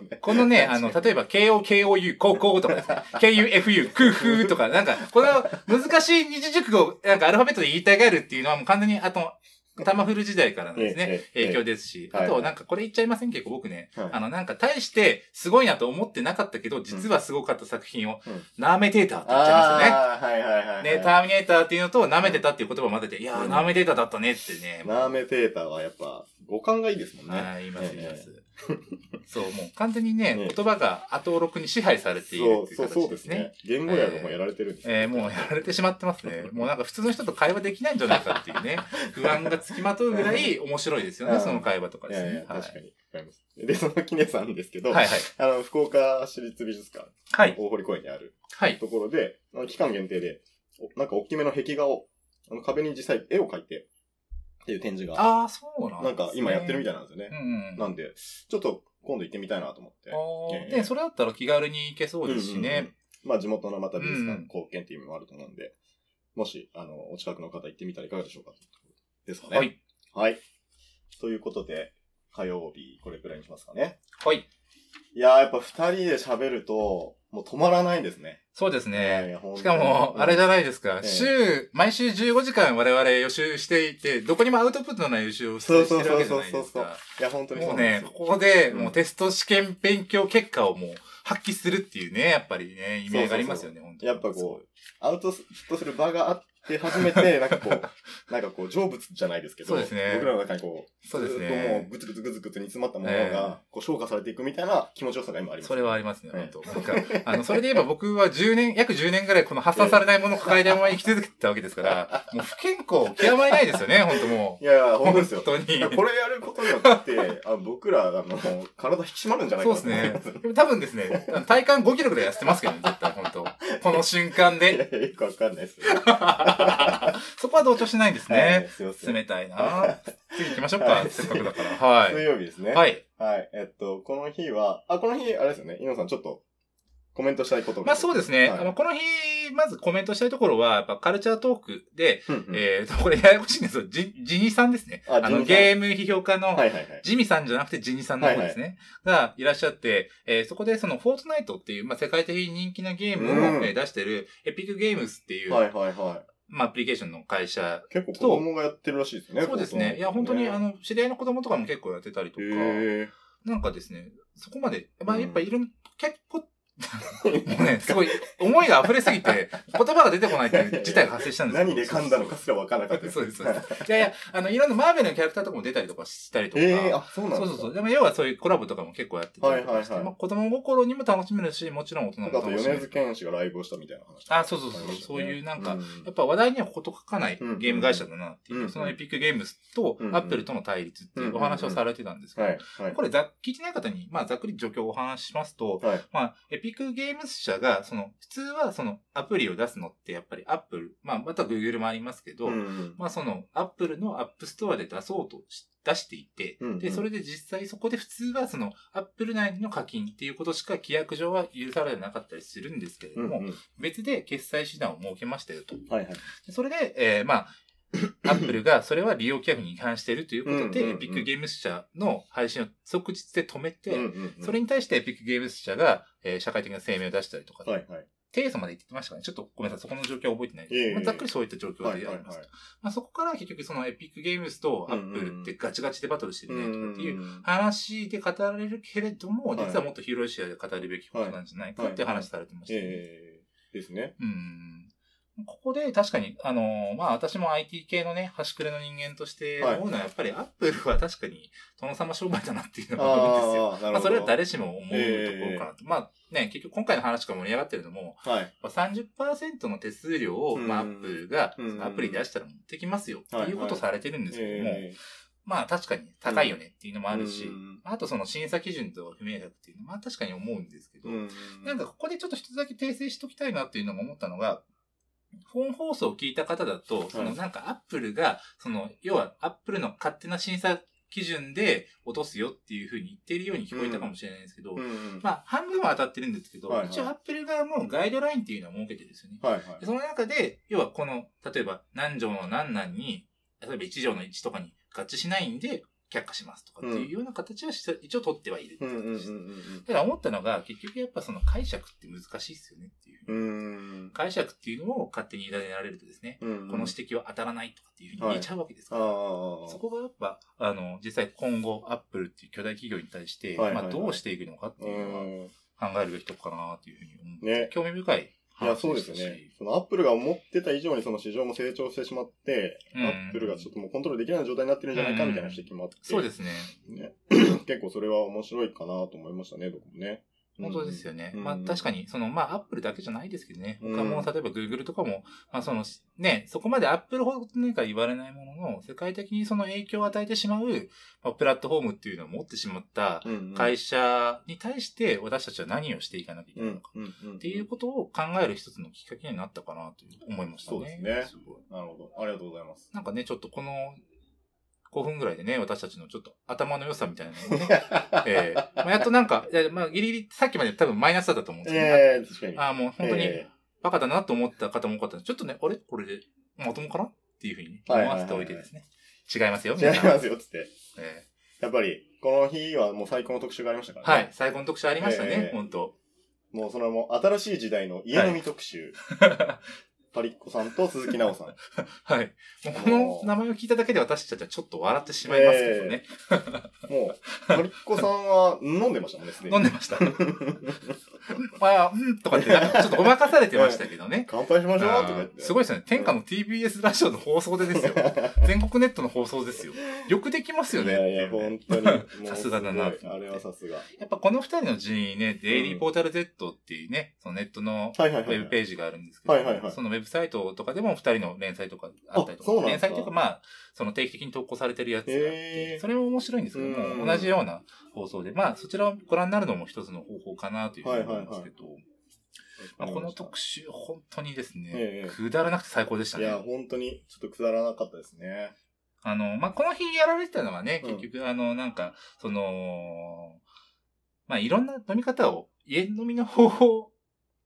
ね。このね、あの、例えば、KO、KOU、高校とかですね、KUFU、空風とか、なんか、この難しい二字熟語を、なんかアルファベットで言いたがるっていうのはもう完全に、あと、タマフル時代からのですね、影響ですし、はい。あとなんかこれ言っちゃいません結構僕ね、はい。あのなんか大してすごいなと思ってなかったけど、実はすごかった作品を、うん。ナーメテーターって言っちゃいますよね。はいはいはいはい。ね、ターミネーターっていうのと、舐めてたっていう言葉を混ぜて、いやー、うんナーメテーターだったねってね。ナーメテーターはやっぱ、五感がいいですもんね。はい、言います、います。そう、もう完全にね、ね言葉が後録に支配されているっていうそう、そう形ですねですね。。言語やがもうやられてるんですえーもうやられてしまってますね。もうなんか普通の人と会話できないんじゃないかっていうね、不安がつきまとうぐらい面白いですよね、うんその会話とかいやいや、。ですねはい確かに。わかります。で、そのキネさんですけど、はいはい。あの、福岡市立美術館、はい。大堀公園にあるはい。ところで、期間限定で、おなんか大きめの壁画を、あの壁に実際絵を描いて、っていう展示が、ああ、そうなんなんか今やってるみたいな。なんですよね。うんうん。なんで、ちょっと今度行ってみたいなと思って。あーええね、それだったら気軽に行けそうですしうんうんうんね。まあ地元のまた美術うん館貢献っていう意味もあると思うんで、もし、あの、お近くの方行ってみたらいかがでしょうかですかね。はい。はい。ということで、火曜日、これくらいにしますかね。はい。いやー、やっぱ二人で喋ると、もう止まらないですね。そうですね。ねしかも、あれじゃないですか。ええ週、毎週15時間我々予習していて、どこにもアウトプットのない予習をしてそうそうるわそうそうそうそうけじゃないですか。。いや、本当にそもうね。ここで、うんもうテスト試験勉強結果をもう発揮するっていうね、やっぱりね、意味がありますよね、本当に。やっぱこう、アウトプットする場があって初めて、なんかこう、なんかこう、成仏じゃないですけど、そうですね僕らの中にこう、そうですねずっともう、ぐつぐつぐつぐつ煮詰まったものえが、こう、消化されていくみたいな気持ちよさが今あります。それはありますね、ええ本当。なんか、あの、それで言えば僕は10年、約10年ぐらいこの発散されないものを抱えたまま生き続けてたわけですから、もう不健康極まりないですよね、本当もいやいや、う。本当ですよ。本当に。これやることによって、あ僕ら、あの、体引き締まるんじゃないそうです。ね。多分ですね、体感5キロぐらい痩せてますけどね、絶対、本当この瞬間いで。やいやよくわかんないですよ。そこは同調しないんですはいね。すいません。冷たいな 次行きましょうか、はいせっかくだから。は水い。曜日ですね。。はいい。えっと、この日は、あ、この日、あれですよね。井野さん、ちょっと、コメントしたいことがまあそうですね。はいあの、この日、まずコメントしたいところは、やっぱカルチャートークで、うんうんえっと、これややこしいんですよ。ジジニさんですね。ああの、ゲーム批評家の、はいはいはい。ジミさんじゃなくてジニさんの方ですね。がいらっしゃって、えーそこでそのフォートナイトっていう、まあ、世界的に人気なゲームを、う出してるエピックゲームスっていう、はいはいはまあ、アプリケーションの会社。い。結構子供がやってるらしいですね。そうですね。いや、本当に、あの、知り合いの子供とかも結構やってたりとか、へなんかですね、そこまで、まあ、うんやっぱいる、結構、もうね、すごい、思いが溢れすぎて、言葉が出てこないっていう事態が発生したんですよ何で噛んだのかすらわからなかったそうです、そうです。いやいや、あの、いろんなマーベルのキャラクターとかも出たりとかしたりとか。ええあ、そうなんそうそうそう。でも要はそういうコラボとかも結構やってたりとかして、はいはいはいまあ、子供心にも楽しめるし、もちろん大人も楽しめる。米津玄師がライブをしたみたいな話。あ、そうそうそう。ねそういうなんか、うんやっぱ話題にはこと書かないうんゲーム会社だなっていう、うんそのエピックゲームスとうんアップルとの対立っていうお話をされてたんですけど。これざ聞いてない方に、まあ、ざっくり状況をお話ししますと、はい。まあ、エピックゲームス社が、その、普通はそのアプリを出すのってやっぱりアップル、まあ、また Google もありますけど、うんまあその、アップルのアップストアで出そうとし出していて、うんうん。で、それで実際そこで普通はその、アップル内の課金っていうことしか規約上は許されなかったりするんですけれども、うんうん。別で決済手段を設けましたよと。はいはい。でそれで、えーまあ、アップルがそれは利用規約に違反しているということで、うんうんうんエピックゲームス社の配信を即日で止めて、うんうんうん。それに対してエピックゲームス社が、えー社会的な声明を出したりとか、はいはい。提訴まで言ってましたかね。ちょっとごめんなさい。そこの状況は覚えてないんですいえいえけど、まあざっくりそういった状況はいはいはいであります。。まあ、そこから結局そのエピックゲームズとアップルってガチガチでバトルしてるねとかっていううん話で語られるけれども、はい実はもっと広い視野で語るべきことなんじゃないかって話されてましたね。ええですね。うん。ここで確かに、あのーまあ私も IT 系のね、端くれの人間としてはい。思うのはやっぱりアップルは確かに殿様商売だなっていうのがあるんですよ。あ。まあそれは誰しも思うところかなと。まあね、結局今回の話から盛り上がってるのも、はい。まあ30%の手数料を、うんまあ、アップルがうん。アプリで出したら持ってきますよっていうことをされてるんですけども、えまあ確かに高いよねっていうのもえあるし、うん。あとその審査基準と不明確っていうのも、まあ確かに思うんですけど、うん。なんかここでちょっと一つだけ訂正しときたいなっていうのが思ったのが、本放送を聞いた方だと、そのなんかアップルが、その、要はアップルの勝手な審査基準で落とすよっていうふうに言っているように聞こえたかもしれないんですけど、うんまあ半分は当たってるんですけど、はいはい一応アップル側もガイドラインっていうのを設けてるんですよね。はいはいで。その中で、要はこの、例えば何条の何々に、例えば1条の1とかに合致しないんで、却下しますとかっていうような形はし一応取ってはいるってうんうんうんいう形です。うんだから思ったのが、結局やっぱその解釈って難しいですよねっていう。う。解釈っていうのを勝手に委ねられるとですね、うんうんこの指摘は当たらないとかっていうふうに言えちゃうわけですから、ああ。そこがやっぱ、あの、実際今後、アップルっていう巨大企業に対して、はいはいはいまあ、どうしていくのかってういうのはん。考えるべきとこかなっていうふうに思って、ね興味深いいや、話そうですよね。そのアップルが思ってた以上にその市場も成長してしまって、うんアップルがちょっともうコントロールできない状態になってるんじゃないかみたいな指摘もあって。そうですね。ね。結構それは面白いかなと思いましたね、僕もね。本当ですよね。うんまあ確かに、その、まあアップルだけじゃないですけどね。うん他も、例えば Google とかも、まあその、ね、そこまでアップルほど何か言われないものの、世界的にその影響を与えてしまう、まあ、プラットフォームっていうのを持ってしまった会社に対して私たちは何をしていかなきゃいけうんないのか。っていうことを考える一つのきっかけになったかなと思いましたね。そうですねごいなるほど。ありがとうございます。なんかね、ちょっとこの5分ぐらいでね、私たちのちょっと頭の良さみたいなのを ええまあ、やっとなんか、いやまあ、ギリギリ、さっきまで多分マイナスだったと思うんですけど、ええ確かに。ああ、もう本当にえバカだなと思った方も多かったんでちょっとね、あれ？これでまともかな？っていうふうに思わせておいてですね。違いますよ、え違いますよ、つって。えやっぱり、この日はもう最高の特集がありましたからね。えはい。最後の特集ありましたね、ええ本当もうそれはもう新しい時代の家飲み特集。パリッコさんと鈴木奈緒さん。はい。もうこの名前を聞いただけで私たちはちょっと笑ってしまいますけどね。もう、パリッコさんは飲んでましたもんね、飲んでました。まあ、うん。とかって、ちょっとごまかされてましたけどね。乾杯しましょうとか言って。すごいですよね。天下の TBS ラジオの放送でですよ。全国ネットの放送ですよ。よくできますよね。いやいや、本当に。さすがだなあれはさすが。やっぱこの二人の順位ね、デイリーポータル Z っていうね、そのネットの。ウェブページがあるん。ですけど、そのウェブサイトとかでも二人の連載とかあったりとか、か。連載というかまあ、その定期的に投稿されてるやつがあって、それも面白いんですけどうんも、同じような放送で、まあそちらをご覧になるのも一つの方法かなというふうに思いますけど、まあ、この特集本当にですね、ええ。くだらなくて最高でしたいや、ね。本当に、ちょっとくだらなかったですね。あの、まあ、この日やられてたのはね、うん。結局、あの、なんか、その、まあ、いろんな飲み方を、家飲みの方法を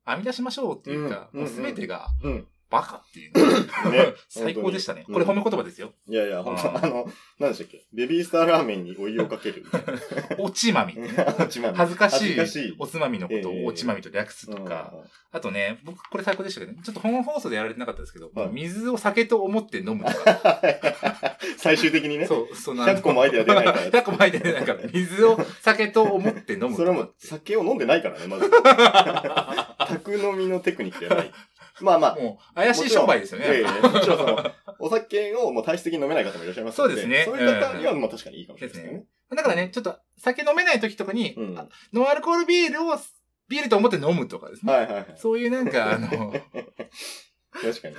編み出しましょうっていうか、うんもうすべてがうん。バカっていう ね、ね 最高でしたね。これ褒め言葉ですよ。いやいや、本当うんあの、何でしたっけ？ベビースターラーメンにお湯をかける おちまみってね。な。恥恥ずかしい恥ずかしい。おつまみのことええをおちまみと略すとか、うんあとね、僕これ最高でしたけどね、ちょっと本放送でやられてなかったですけど、はい水を酒と思って飲むとか、最終的にね。そう、その100個もアイデア出ないから100個もアイデア出ないから、水を酒と思って飲むそれはもう酒を飲んでないからね、まず。宅飲みのテクニックじゃない。まあまあ。もう、怪しい商売ですよね。もちろんその、お酒をもう体質的に飲めない方もいらっしゃいますのそうですねそういう方には、まあ確かにいいかもしれないですね。だからね、ちょっと酒飲めない時とかに、うん。あノンアルコールビールをビールと思って飲むとかですね。はいはいはい。そういうなんか、あの、も 確かに。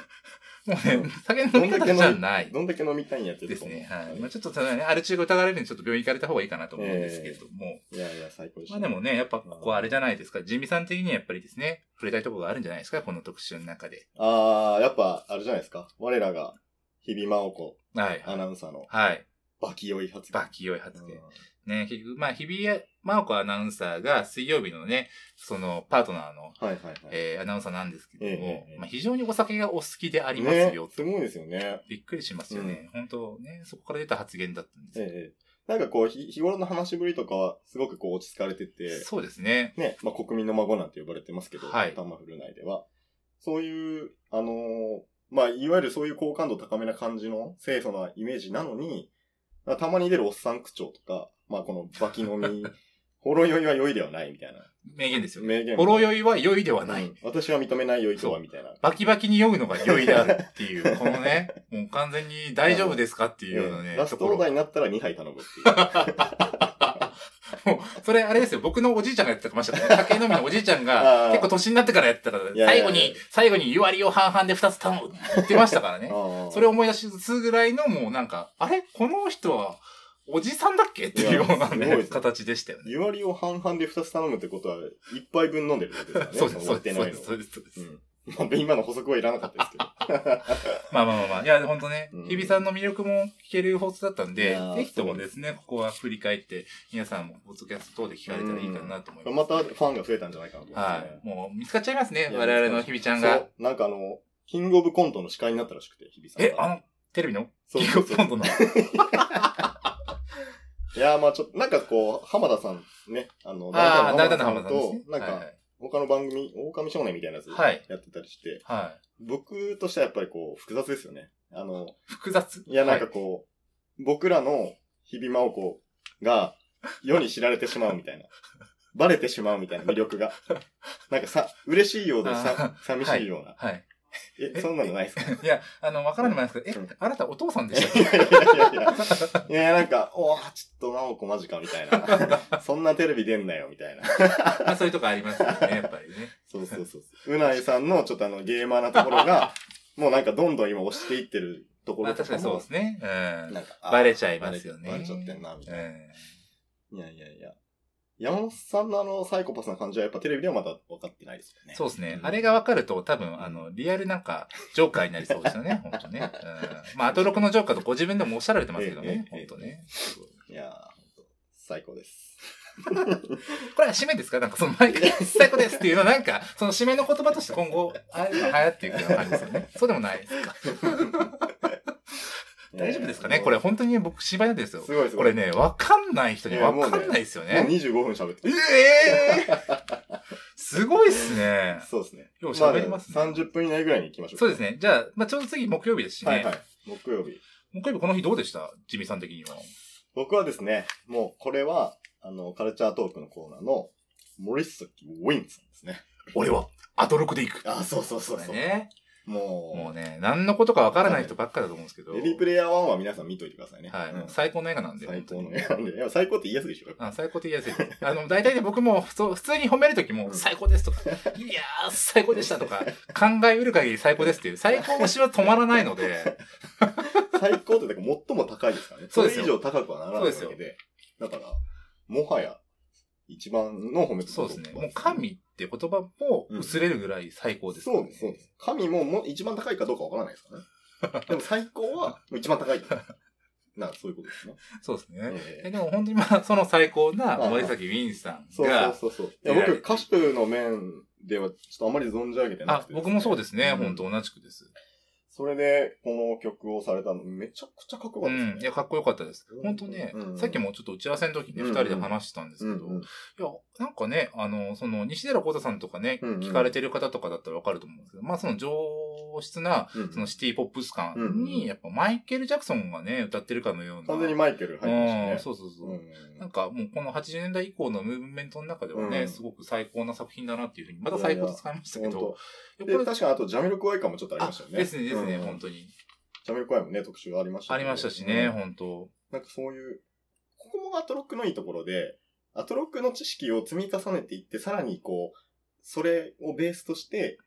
酒の飲み方じゃないどんだけ飲みたいんやってですね。はい。まあちょっとそのね、アル中が疑われるんでちょっと病院行かれた方がいいかなと思うんですけれども。いやいや、最高でした。まあでもね、やっぱここはあれじゃないですか。ジミさん的にはやっぱりですね、触れたいところがあるんじゃないですか、この特集の中で。あー、やっぱ、あれじゃないですか。我らが、日々真央子はい。アナウンサーのはい。バキ酔い発言。バキ良い発言うん。ね、結局、まあ、日比谷真央子アナウンサーが水曜日のね、その、パートナーの、はいはいはい。えーアナウンサーなんですけども、ええええまあ、非常にお酒がお好きでありますねよ、すごいですよね。びっくりしますよね。本当ね、そこから出た発言だったんですよ。ええ。なんかこう、ひ日頃の話しぶりとかは、すごくこう落ち着かれてて、そうですね。ね、まあ国民の孫なんて呼ばれてますけど、はいタマフル内では。そういう、あのーまあ、いわゆるそういう好感度高めな感じの清楚なイメージなのに、まあたまに出るおっさん口調とか、まあこのバキ飲み、ほろ酔いは酔いではないみたいな。名言ですよね。名言。ほろ酔いは酔いではない。うん私は認めない酔いとはみたいな。バキバキに酔うのが酔いであるっていう、このね、もう完全に大丈夫ですかっていうようなね、ええラストオーダーになったら2杯頼むっていう。もう、それあれですよ、僕のおじいちゃんがやってましたね。酒飲みのおじいちゃんあが、ー結構年になってからやってたから、最後に、最後に湯割りを半々で2つ頼むって言ってましたからね。それを思い出すぐらいのもうなんか、あれ？この人は、おじさんだっけ？っていうようないね形でしたよね。湯割りを半々で2つ頼むってことは、一杯分飲んでるわけですからね。そうです、そうです、そうです、そうです。そうですうん。まあ、今の補足はいらなかったですけど。まあまあまあまあ。いや、ほんとねうん、日比さんの魅力も聞ける放送だったんいでぜひともですね、ここは振り返って、皆さんもポッドキャスト等で聞かれたらいいかなと思います。またファンが増えたんじゃないかなと思いますねはい。もう見つかっちゃいますね、我々の日比ちゃんが。そう。なんかあの、キングオブコントの司会になったらしくて、日比さんが。え、あの、テレビの？キンそうそうそうグオブコントの？いやーまあちょっと、なんかこう、浜田さんね、あの、大大体の浜田さん。と、なんか、他の番組、狼少年みたいなやつはいやってたりして、はい。僕としてはやっぱりこう、複雑ですよね。あの、複雑？いや、なんかはいこう、僕らの日々真央子が世に知られてしまうみたいな。バレてしまうみたいな魅力が。なんかさ、嬉しいようでさ、寂しいような。はい。え、そんなのないですか？いや、あの、わからんでもないですけど、うんえ、あなたお父さんでいしたやっけ？いやいやいや。いや、なんか、おー、ちょっと真央子マジかみたいな。そんなテレビ出んなよみたいな。まあそういうとこありますよね、やっぱりね。そうそうそうそう。うないさんのちょっとあのゲーマーなところが、もうなんかどんどん今押していってるとこまあ確かろとかもにそうですね。うん。なんか、あバレちゃいますよね。バレちゃってんな、みたいな。うんいやいやいや。山本さんのあのサイコパスな感じはやっぱテレビではまだ分かってないですよね。そうですね。うんあれが分かると多分、あの、リアルなんか、ジョーカーになりそうですよね、本当ね。うん。まあ、アトロクのジョーカーとご自分でもおっしゃられてますけどね、本当ね。いや最高です。これは締めですか？なんかその毎回 最高ですっていうのはなんか、その締めの言葉として今後、ああいうの流行っていくような感じですよね。そうでもないですか。大丈夫ですかね？これ本当にね僕芝居ですよ。すごいすごい。これね、わかんない人にわかんないですよもうね。25分喋ってえる。え すごいっすね。そうですね。よう喋りますねあ30分以内ぐらいに行きましょう。そうですね。じゃあ、まあ、ちょうど次木曜日ですしね。はいはい。木曜日。木曜日この日どうでした？ジミーさん的には。僕はですね、もうこれは、あの、カルチャートークのコーナーの、森崎ウィンさんですね。俺は、アトロクで行く。あ、そうそうそうそう。ね。もう、もうね、何のことかわからない人ばっかだと思うんですけど。レディープレイヤー1は皆さん見といてくださいね。はい、うん最高の映画なんで。最高の映画なんで。いや、最高って言いやすいでしょ。あ最高って言いやすい。あの、大体ね、僕も、そう普通に褒めるときも、うん最高ですとか、いやー、最高でしたとか、考えうる限り最高ですっていう、最高推しは止まらないので、最高って最も高いですからね。そうですよれ以上高くはならないわそうでけで。だから、もはや、一番の褒めそうですね。もう神って言葉も薄れるぐらい最高です、そうです、そうです。神ももう一番高いかどうかわからないですからね。でも最高は、一番高い。な、そういうことですね。そうですね。えええでも本当にまあ、その最高な森崎ウィンさんそうが、そうそうそう。いや、僕、歌手の面では、ちょっとあまり存じ上げてなくて、あ僕もそうですね。うん本当同じくです。それで、この曲をされたの、めちゃくちゃかっこよかったですね。うん。いや、かっこよかったですうん。本当ねうん、さっきもちょっと打ち合わせの時にうん二人で話してたんですけど、うんうんいや、なんかね、あの、その、西寺幸太さんとかね、うんうん聞かれてる方とかだったらわかると思うんですけど、まあその上質な、うんそのシティポップス感に、やっぱマイケル・ジャクソンがね、歌ってるかのような。完全にマイケル入ってまね。そうそうそう。うんなんかもうこの80年代以降のムーブメントの中ではね、うんすごく最高な作品だなっていうふうに、また最高と使いましたけど、これ確かにあと、ジャミロクワイ感もちょっとありましたよね。ですね、ですね、うん本当に。ジャミロクワイもね、特集ありましたありましたしね、うん本当なんかそういう、ここもアトロックのいいところで、アトロックの知識を積み重ねていって、さらにこう、それをベースとして、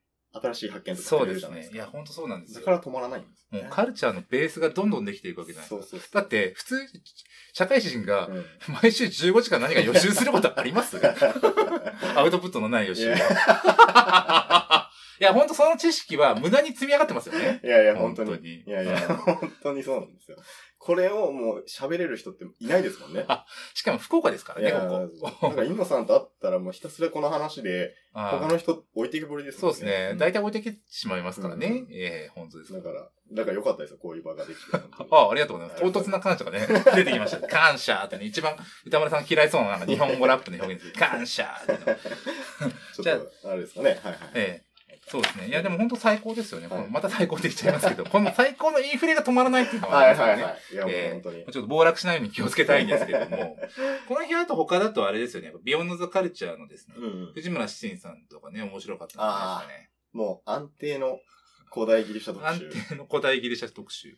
新しい発見とかそうですね。いや、本当そうなんですよ。だから止まらないんですよね、もうカルチャーのベースがどんどんできていくわけじゃないですか。そうそう。だって、普通、社会人がうん毎週15時間何か予習することあります？アウトプットのない予習いや本当その知識は無駄に積み上がってますよね。いやいや、本当に。本当にいやいや、本当にそうなんですよ。これをもう喋れる人っていないですもんね。しかも福岡ですからね、いや、こなんこ。か、インノさんと会ったらもうひたすらこの話で、他の人置いてけぼりですもんそうですね。うん大体置いてきてしまいますからね。うんええ本当です。だから、だから良かったですよ、こういう場ができて。あ あ、ありがとうございます。唐突な感謝がね、出てきました。感謝ってね、一番歌丸さん嫌いそうな日本語ラップの表現です。感謝って。ちょっと、あれですかね。はいはい。ええそうですね。いや、でも本当最高ですよね。はいまた最高って言っちゃいますけど、この最高のインフレが止まらないっていうのはあはい。はいはい。いや、もうええ本当に。ちょっと暴落しないように気をつけたいんですけれども、この日あと他だとあれですよね。ビヨンドザカルチャーのですね、うんうん。藤村七さんとかね、面白かったんじゃないですかね。もう安定の古代ギリシャ特安集。定の古代ギリシャ特集。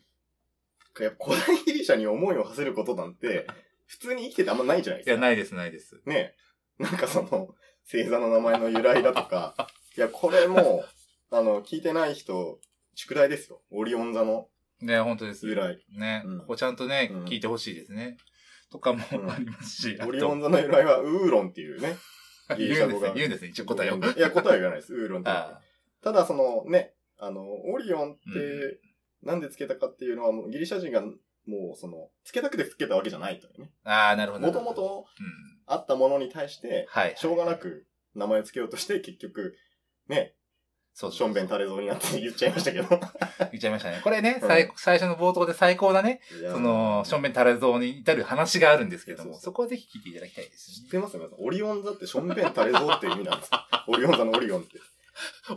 やっぱ古代ギリシャに思いを馳せることなんて、普通に生きててあんまないじゃないですか。いや、ないです、ないです。ねえ。なんかその、星座の名前の由来だとか、いや、これもう、あの、聞いてない人、宿題ですよ。オリオン座のね、本当です。由来。ね、うんここちゃんとね、うん聞いてほしいですね。とかもうんありますし、オリオン座の由来はウーロンっていうね。ギリシャ語が言うんですね、言うんですね、一応答えを。いや、答えは言わないです。ウーロンって。あただそのね、あの、オリオンってう、なんでつけたかっていうのは、もうギリシャ人が、もうその、つけたくてつけたわけじゃないというね。あー、なるほど。もともとったものに対して、はい。しょうがなく名前をつけようとして、結局、ね、そうしょんべん垂れそうになって言っちゃいましたけど。言っちゃいましたね。これね、うん最最初の冒頭で最高なね、その、しょんべん垂れ像に至る話があるんですけれども、そうそうそこはぜひ聞いていただきたいです知っ。てます皆さん。オリオン座ってしょんべん垂れそうっていう意味なんです。オリオン座のオリオンって。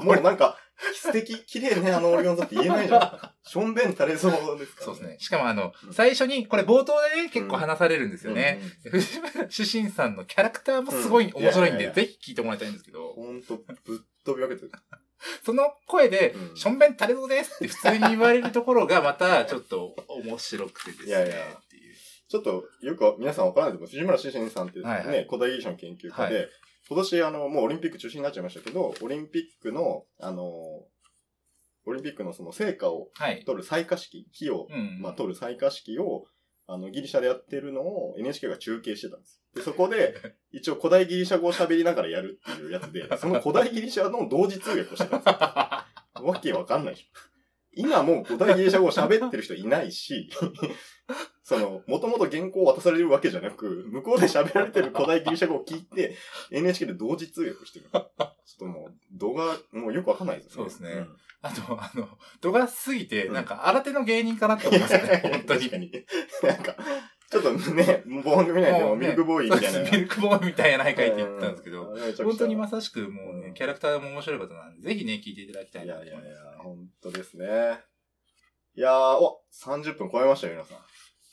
もうなんか、素敵、綺麗ね、あのオリオン座って言えないじゃないですか。しょんべん垂れそうですから、そうですね。。しかもあのう、ん最初に、これ冒頭でね、結構話されるんですよね。うん藤村主審さんのキャラクターもすごい面白いんで、ぜひ聞いてもらいたいんですけど、ほんと、ぶっ飛び分けてる。その声でう、んしょんべん垂れそうですって普通に言われるところがまたちょっと面白くてですね。いやいやちょっと、よく皆さんわからないと思う。藤村志信さんってね、はいはい古代ギリシャの研究家で、は今年あの、もうオリンピック中止になっちゃいましたけど、オリンピックの、あの、オリンピックのその成果をはい。取る採火式、火を、うん。まあ、取る採火式を、あの、ギリシャでやってるのを NHK が中継してたんです。で、そこで、一応古代ギリシャ語を喋りながらやるっていうやつで、その古代ギリシャの同時通訳をしてたんですよ。わけわかんないでしょ。今もう古代ギリシャ語を喋ってる人いないし、その、もともと原稿を渡されるわけじゃなく、向こうで喋られてる古代ギリシャ語を聞いて、NHK で同時通訳をしてる。ちょっともう、動画、もうよくわかんないですよね。そうですねんあと、あの、度が過ぎて、うんなんか、新手の芸人かなって思いますね。本当に確か。に。なんか、ちょっとね、番組内でもミルクボーイみたいな。そうですミルクボーイみたいやないかいって言ったんですけど、本当にまさしくもうね、うんキャラクターも面白い方なんで、ぜひね、聞いていただきたいいなと思います。やいやいや、本当ですね。いやー、お、30分超えましたよ、皆さん。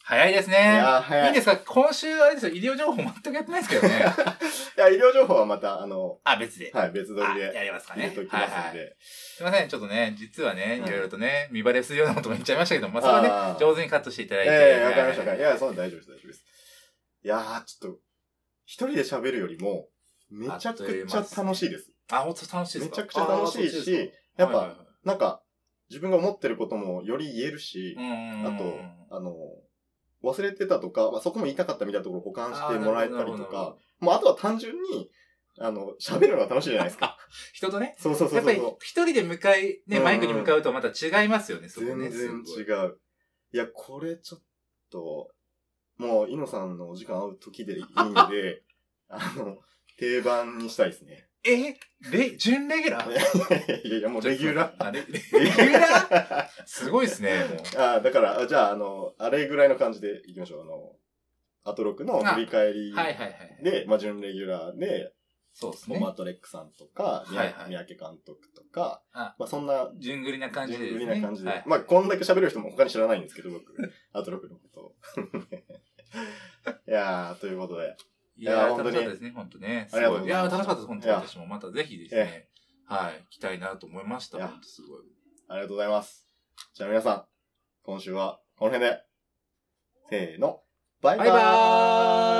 い早いですね。い。いいんですか？今週、あれですよ、医療情報全くやってないですけどね。いや、医療情報はまた、あの、あ、別で。はい、別撮りあでやりますかね入れとき。ますんで。はいはいすいません、ちょっとね、実はね、うんいろいろとね、見バレするようなことも言っちゃいましたけど、まあ、それはね、上手にカットしていただいて。ええわかりました。いはいや、そんな大丈夫です、大丈夫です。いやー、ちょっと、一人で喋るよりも、めちゃくちゃ楽しいです。あ、本当楽しいですか？めちゃくちゃ楽しいし、やっぱ、なんか、自分が思ってることもより言えるし、ああと、あの、忘れてたとか、まあ、そこも言いたかったみたいなところを保管してもらえたりとか、もうあとは単純に、あの、喋るのが楽しいじゃないですか。人とね、そうそうそやっぱりうそう。一人で向かい、ね、うんマイクに向かうとまた違いますよね、そこね。全然違う。いや、これちょっと、もう、イノさんのお時間会う時でいいんで、あの、定番にしたいですね。えレ、準レギュラー？いやいや、もうレギュラー。あレレギュラー？すごいですね、もう。あだから、あじゃあ、あの、あれぐらいの感じでいきましょう。あの、アトロクの振り返りはいはいはい。で、まあ、準レギュラーで、そうですね。モマトレックさんとか、三はいはい宅監督とか、あまあ、そんな、順繰りな感じでね。順繰りな感じで。はいまあ、こんだけ喋る人も他に知らないんですけど、僕、アトロクのことを。いやー、ということで。いや楽しかったですね、本当ね。すありがとうごい。いや楽しかったです、本当私もまたぜひですえね、はい、来たいなと思いました。本当すごい。ありがとうございます。じゃあ皆さん、今週はこの辺で、せーの、バイバーイバイバーイ